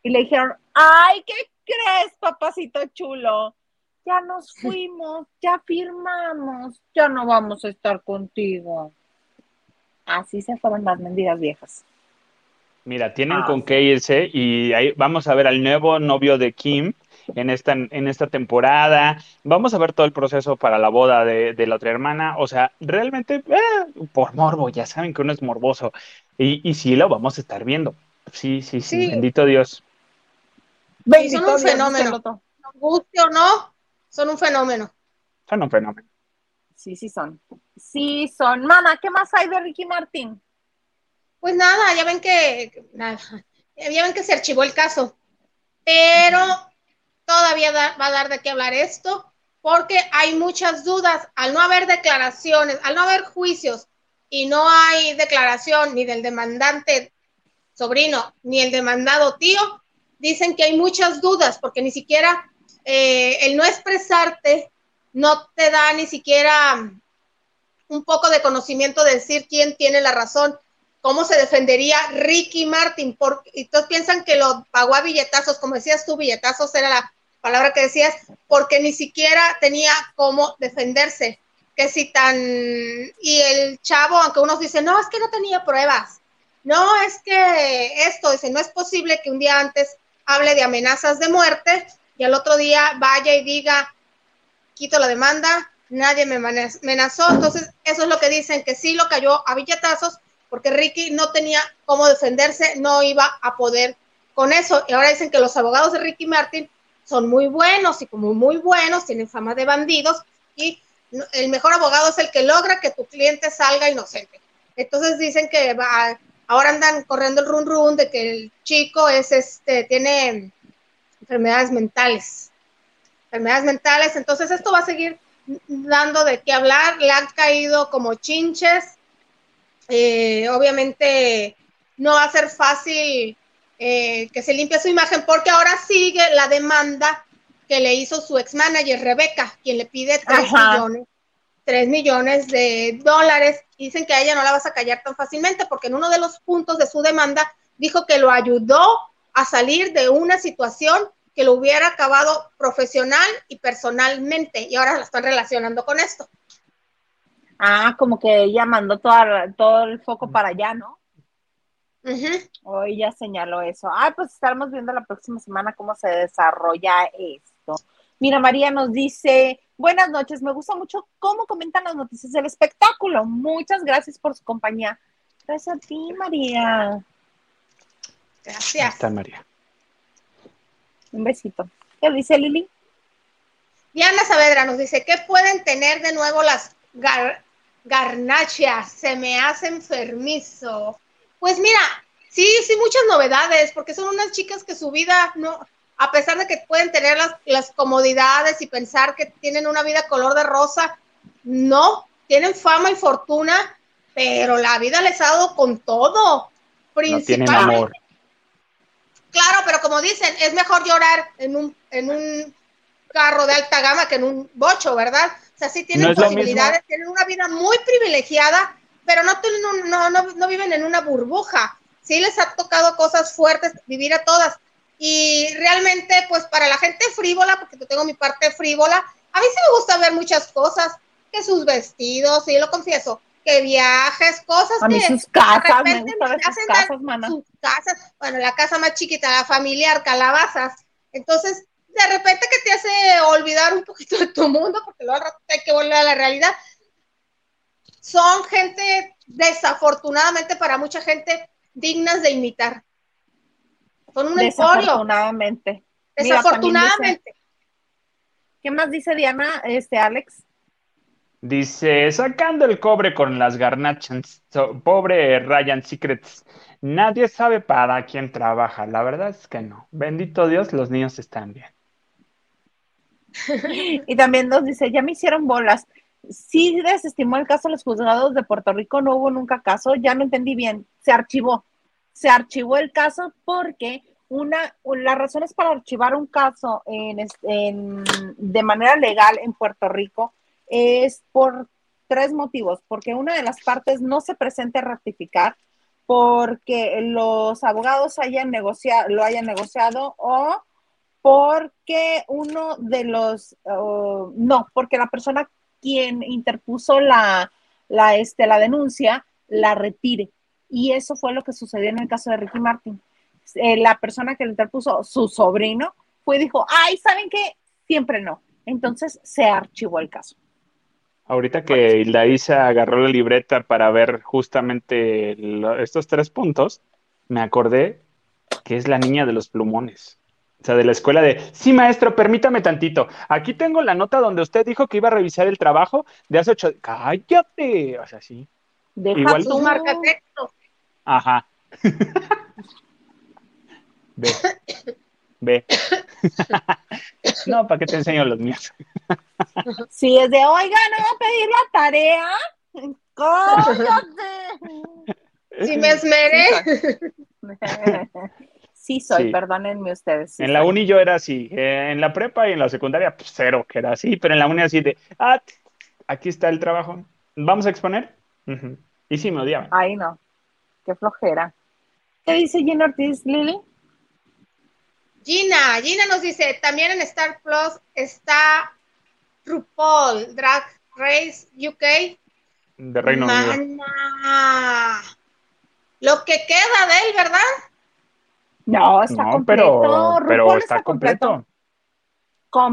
y le dijeron, ay, ¿qué crees, papacito chulo? ya nos fuimos, ya firmamos, ya no vamos a estar contigo. Así se fueron las mendigas viejas. Mira, tienen con qué irse y ahí vamos a ver al nuevo novio de Kim en esta, en esta temporada. Vamos a ver todo el proceso para la boda de, la otra hermana. O sea, realmente, eh, por morbo, ya saben que uno es morboso. Y, y sí, lo vamos a estar viendo. Sí, sí, sí, bendito Dios. Bendito son un fenómeno. Guste o no, son un fenómeno. Son un fenómeno. Sí, sí son. Sí son. Mamá, ¿qué más hay de Ricky Martín? Pues nada, ya ven que nada, ya ven que se archivó el caso, pero todavía va a dar de qué hablar esto, porque hay muchas dudas. Al no haber declaraciones, al no haber juicios y no hay declaración ni del demandante sobrino ni el demandado tío, dicen que hay muchas dudas porque ni siquiera eh, el no expresarte no te da ni siquiera un poco de conocimiento de decir quién tiene la razón, cómo se defendería Ricky Martin, porque, y todos piensan que lo pagó a billetazos, como decías tú, billetazos era la palabra que decías, porque ni siquiera tenía cómo defenderse, que si tan, y el chavo, aunque unos dicen, no, es que no tenía pruebas, no, es que esto, dice, no es posible que un día antes hable de amenazas de muerte y al otro día vaya y diga, quito la demanda, nadie me amenazó. Entonces, eso es lo que dicen, que sí lo cayó a billetazos, porque Ricky no tenía cómo defenderse, no iba a poder con eso. Y ahora dicen que los abogados de Ricky Martin son muy buenos y como muy buenos, tienen fama de bandidos y el mejor abogado es el que logra que tu cliente salga inocente. Entonces dicen que va, ahora andan corriendo el run run de que el chico es este, tiene enfermedades mentales. Enfermedades mentales, entonces esto va a seguir dando de qué hablar, le han caído como chinches, eh, obviamente no va a ser fácil eh, que se limpie su imagen porque ahora sigue la demanda que le hizo su ex manager Rebeca, quien le pide 3 millones, 3 millones de dólares. Dicen que a ella no la vas a callar tan fácilmente porque en uno de los puntos de su demanda dijo que lo ayudó a salir de una situación que lo hubiera acabado profesional y personalmente, y ahora la están relacionando con esto. Ah, como que ella mandó todo el foco para allá, ¿no? Hoy ya señaló eso. Ah, pues estaremos viendo la próxima semana cómo se desarrolla esto. Mira, María nos dice, buenas noches, me gusta mucho cómo comentan las noticias del espectáculo. Muchas gracias por su compañía. Gracias a ti, María. Gracias. Está María. Un besito. ¿Qué dice Lili? Diana Saavedra nos dice, ¿qué pueden tener de nuevo las garnachas? Se me hace enfermizo. Pues mira, sí, sí, muchas novedades, porque son unas chicas que su vida no, a pesar de que pueden tener las, las comodidades y pensar que tienen una vida color de rosa, no, tienen fama y fortuna, pero la vida les ha dado con todo. Principalmente, Claro, pero como dicen, es mejor llorar en un, en un carro de alta gama que en un bocho, ¿verdad? O sea, sí tienen posibilidades, tienen una vida muy privilegiada pero no, no, no, no viven en una burbuja. Sí les ha tocado cosas fuertes, vivir a todas. Y realmente, pues para la gente frívola, porque yo tengo mi parte frívola, a mí sí me gusta ver muchas cosas, que sus vestidos, sí lo confieso, que viajes, cosas a que sus casas, me gusta sus casas, mana. sus casas, bueno, la casa más chiquita, la familiar, calabazas. Entonces, de repente que te hace olvidar un poquito de tu mundo, porque luego al rato hay que volver a la realidad. Son gente, desafortunadamente para mucha gente, dignas de imitar. Son un Desafortunadamente. Desafortunadamente. ¿Qué más dice Diana, este Alex? Dice, sacando el cobre con las garnachas, pobre Ryan Secrets, nadie sabe para quién trabaja, la verdad es que no. Bendito Dios, los niños están bien. y también nos dice, ya me hicieron bolas. Sí desestimó el caso de los juzgados de Puerto Rico, no hubo nunca caso, ya no entendí bien, se archivó. Se archivó el caso porque una, las razones para archivar un caso en, de manera legal en Puerto Rico es por tres motivos, porque una de las partes no se presente a ratificar, porque los abogados hayan negociado, lo hayan negociado o porque uno de los, no, porque la persona quien interpuso la, la, este, la denuncia la retire. Y eso fue lo que sucedió en el caso de Ricky Martin. Eh, la persona que le interpuso, su sobrino, fue dijo, ay, ¿saben qué? Siempre no. Entonces se archivó el caso. Ahorita que Hilda Isa agarró la libreta para ver justamente estos tres puntos, me acordé que es la niña de los plumones. O sea, de la escuela de, sí, maestro, permítame tantito. Aquí tengo la nota donde usted dijo que iba a revisar el trabajo de hace ocho... Cállate. O sea, sí. Deja Igual... tu marca texto. Ajá. Ve. No, ¿para qué te enseño los míos? Si es de, oiga, no va a pedir la tarea. ¡Cállate! Si me esmeré. Sí soy, perdónenme ustedes. en la uni yo era así, eh, en la prepa y en la secundaria, pues cero, que era así, pero en la uni así de, ah, aquí está el trabajo, ¿vamos a exponer? Y sí, me odiaban. Ay, no, qué flojera. ¿Qué dice Gina Ortiz, Lili? Gina, Gina nos dice, también en Star Plus está RuPaul, Drag Race UK. De Reino Unido. Lo que queda de él, ¿verdad? No, está completo. Pero, está, completo.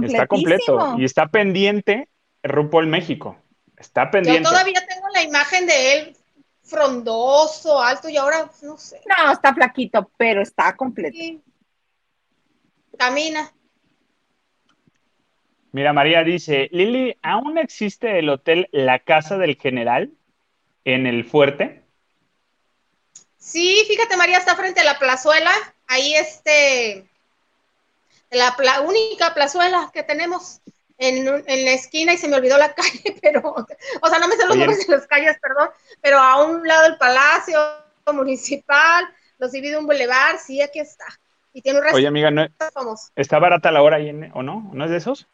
Está completo. Y está pendiente RuPaul México. Está pendiente. Yo todavía tengo la imagen de él frondoso, alto, y ahora no sé. No, está flaquito, pero está completo. Camina. Mira, María dice, Lili, ¿aún existe el hotel La Casa del General en el fuerte? Sí, fíjate, María, está frente a la plazuela, ahí este, la única plazuela que tenemos en, la esquina y se me olvidó la calle, pero, o sea, no me sé los nombres de las calles, perdón, pero a un lado del palacio municipal, los divide un bulevar, sí, aquí está. Y tiene un Oye, amiga, ¿está barata la hora ahí o no? ¿No es de esos?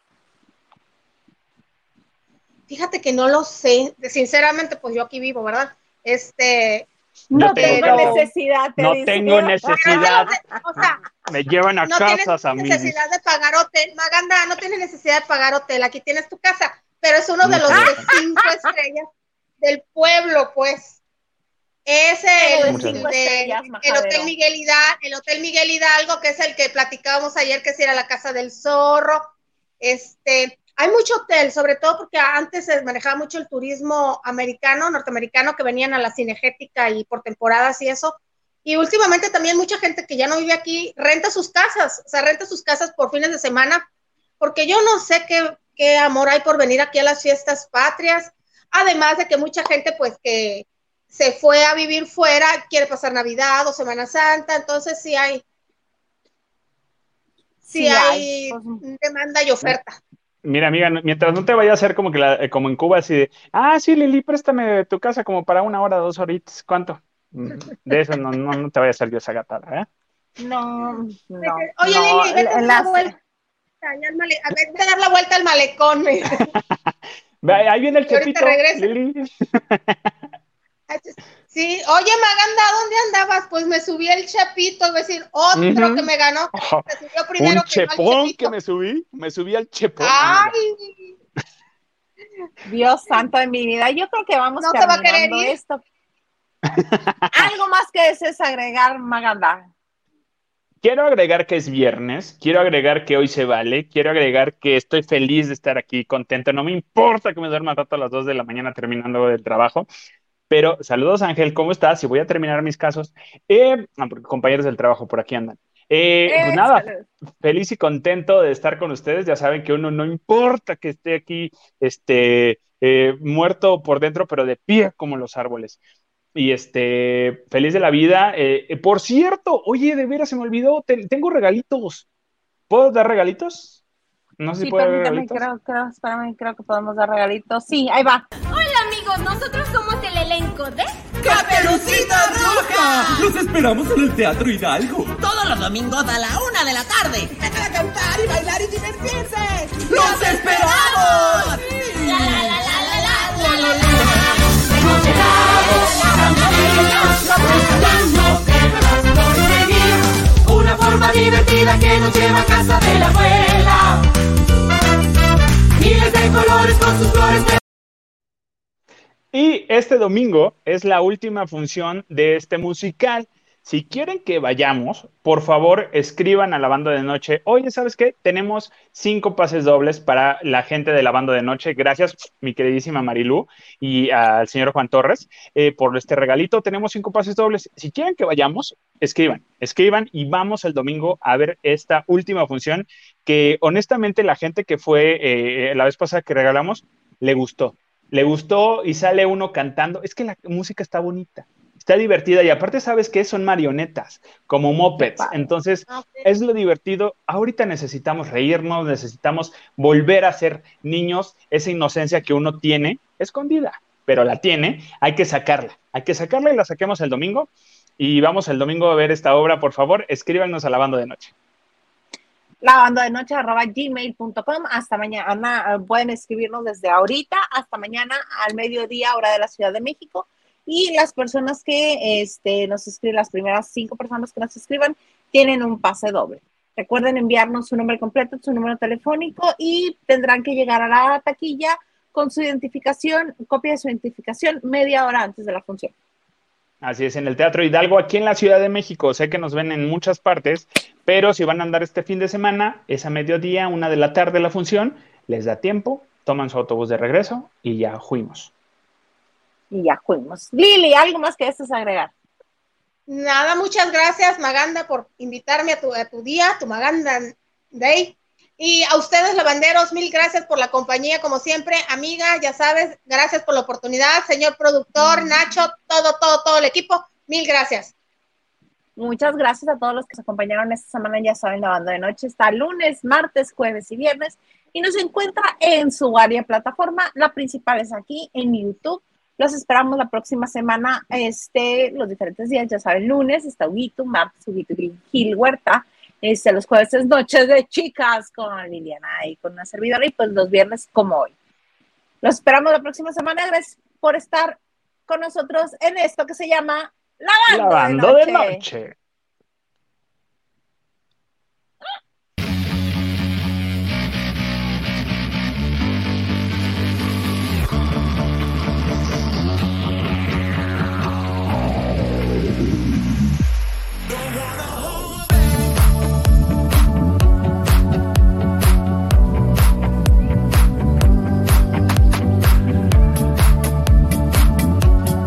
Fíjate que no lo sé, sinceramente, pues yo aquí vivo, ¿verdad? Este, no tengo necesidad. no tengo necesidad. O sea, me llevan a no casas a mí. No tienes necesidad de pagar hotel. Maganda, no tienes necesidad de pagar hotel. Aquí tienes tu casa. Pero es uno de los de cinco estrellas del pueblo, pues. Es el, el Hotel Miguel Hidalgo, el Hotel Miguel Hidalgo, que es el que platicábamos ayer, que si era la Casa del Zorro. Este, hay mucho hotel, sobre todo porque antes se manejaba mucho el turismo americano, norteamericano, que venían a la cinegética y por temporadas y eso. Y últimamente también mucha gente que ya no vive aquí renta sus casas, o sea, renta sus casas por fines de semana, porque yo no sé qué, qué amor hay por venir aquí a las fiestas patrias, además de que mucha gente pues que se fue a vivir fuera, quiere pasar Navidad o Semana Santa, entonces sí hay, sí, hay, pues, demanda y oferta. Mira, amiga, mientras no te vaya a hacer como que la, eh, como en Cuba, así de, ah, sí, Lili, préstame tu casa como para una hora, dos horitas, ¿cuánto? Mm, de eso no, no, no te vaya a yo esa gatada, ¿eh? No, no. Oye, Lili, vete a, dar vuelta, a vete a dar la vuelta al malecón. Ahí viene el chepito, Lili. Sí, oye Maganda, ¿dónde andabas? Pues me subí el chapito, es decir, otro que me ganó. Un chepón que me subí, me subí al chepón. Ay. Dios santo de mi vida, yo creo que vamos no terminando va a querer esto. Algo más que desees agregar, Maganda. Quiero agregar que es viernes, quiero agregar que hoy se vale, quiero agregar que estoy feliz de estar aquí, contento, no me importa que me duerma rato a las 2 de la mañana terminando el trabajo, pero saludos Ángel, ¿cómo estás? Y voy a terminar mis casos, eh, compañeros del trabajo por aquí andan. Eh, pues nada, feliz y contento de estar con ustedes, ya saben que uno no importa que esté aquí, este, eh, muerto por dentro, pero de pie como los árboles y este, feliz de la vida. Eh, eh, por cierto, oye, de veras se me olvidó, tengo regalitos. ¿Puedo dar regalitos? No sé si puedo dar regalitos. Creo, creo, espérame, creo que podemos dar regalitos. Sí, ahí va. Hola amigos, nosotros somos ¡Caperucita Roja! Los esperamos en el Teatro Hidalgo. Todos los domingos a la una de la tarde. Vengan a cantar y bailar y divertirse. ¡Los esperamos! La, la, la, la, la, la, la, una forma divertida que nos lleva a casa de la abuela. Miles de colores con sus flores. Y este domingo es la última función de este musical si quieren que vayamos, por favor escriban a la banda de noche. Oye, ¿sabes qué? Tenemos cinco pases dobles para la gente de la banda de noche. Gracias, mi queridísima Marilú y al señor Juan Torres, eh, por este regalito. Tenemos cinco pases dobles. Si quieren que vayamos, escriban, escriban y vamos el domingo a ver esta última función que honestamente la gente que fue eh, la vez pasada que regalamos le gustó. Le gustó y sale uno cantando. Es que la música está bonita está divertida y aparte sabes que son marionetas, como mopeds. Entonces, ah, es lo divertido. Ahorita necesitamos reírnos, necesitamos volver a ser niños, esa inocencia que uno tiene, escondida, pero la tiene, hay que sacarla. Hay que sacarla y la saquemos el domingo. Y vamos el domingo a ver esta obra, por favor, escríbanos a la banda de noche la banda de noche arroba gmail.com. Hasta mañana, pueden escribirnos desde ahorita hasta mañana al mediodía, hora de la Ciudad de México. Y las personas que este, nos escriben, las primeras cinco personas que nos escriban, tienen un pase doble. Recuerden enviarnos su nombre completo, su número telefónico y tendrán que llegar a la taquilla con su identificación, copia de su identificación media hora antes de la función. Así es, en el Teatro Hidalgo, aquí en la Ciudad de México. Sé que nos ven en muchas partes, pero si van a andar este fin de semana, es a mediodía, una de la tarde la función, les da tiempo, toman su autobús de regreso y ya fuimos y ya fuimos. Lili, ¿algo más que desees agregar? Nada, muchas gracias, Maganda, por invitarme a tu, a tu día, tu Maganda Day. Y a ustedes, lavanderos, mil gracias por la compañía, como siempre. Amiga, ya sabes, gracias por la oportunidad. Señor productor, mm. Nacho, todo, todo, todo el equipo, mil gracias. Muchas gracias a todos los que nos acompañaron esta semana. Ya saben, la banda de noche está lunes, martes, jueves y viernes. Y nos encuentra en su área plataforma. La principal es aquí en YouTube los esperamos la próxima semana, este, los diferentes días, ya saben, lunes está Huguito, martes Huguito Gil Huerta, este, los jueves es Noches de Chicas con Liliana y con una servidora y pues los viernes como hoy. Los esperamos la próxima semana, gracias por estar con nosotros en esto que se llama Lavando, De noche.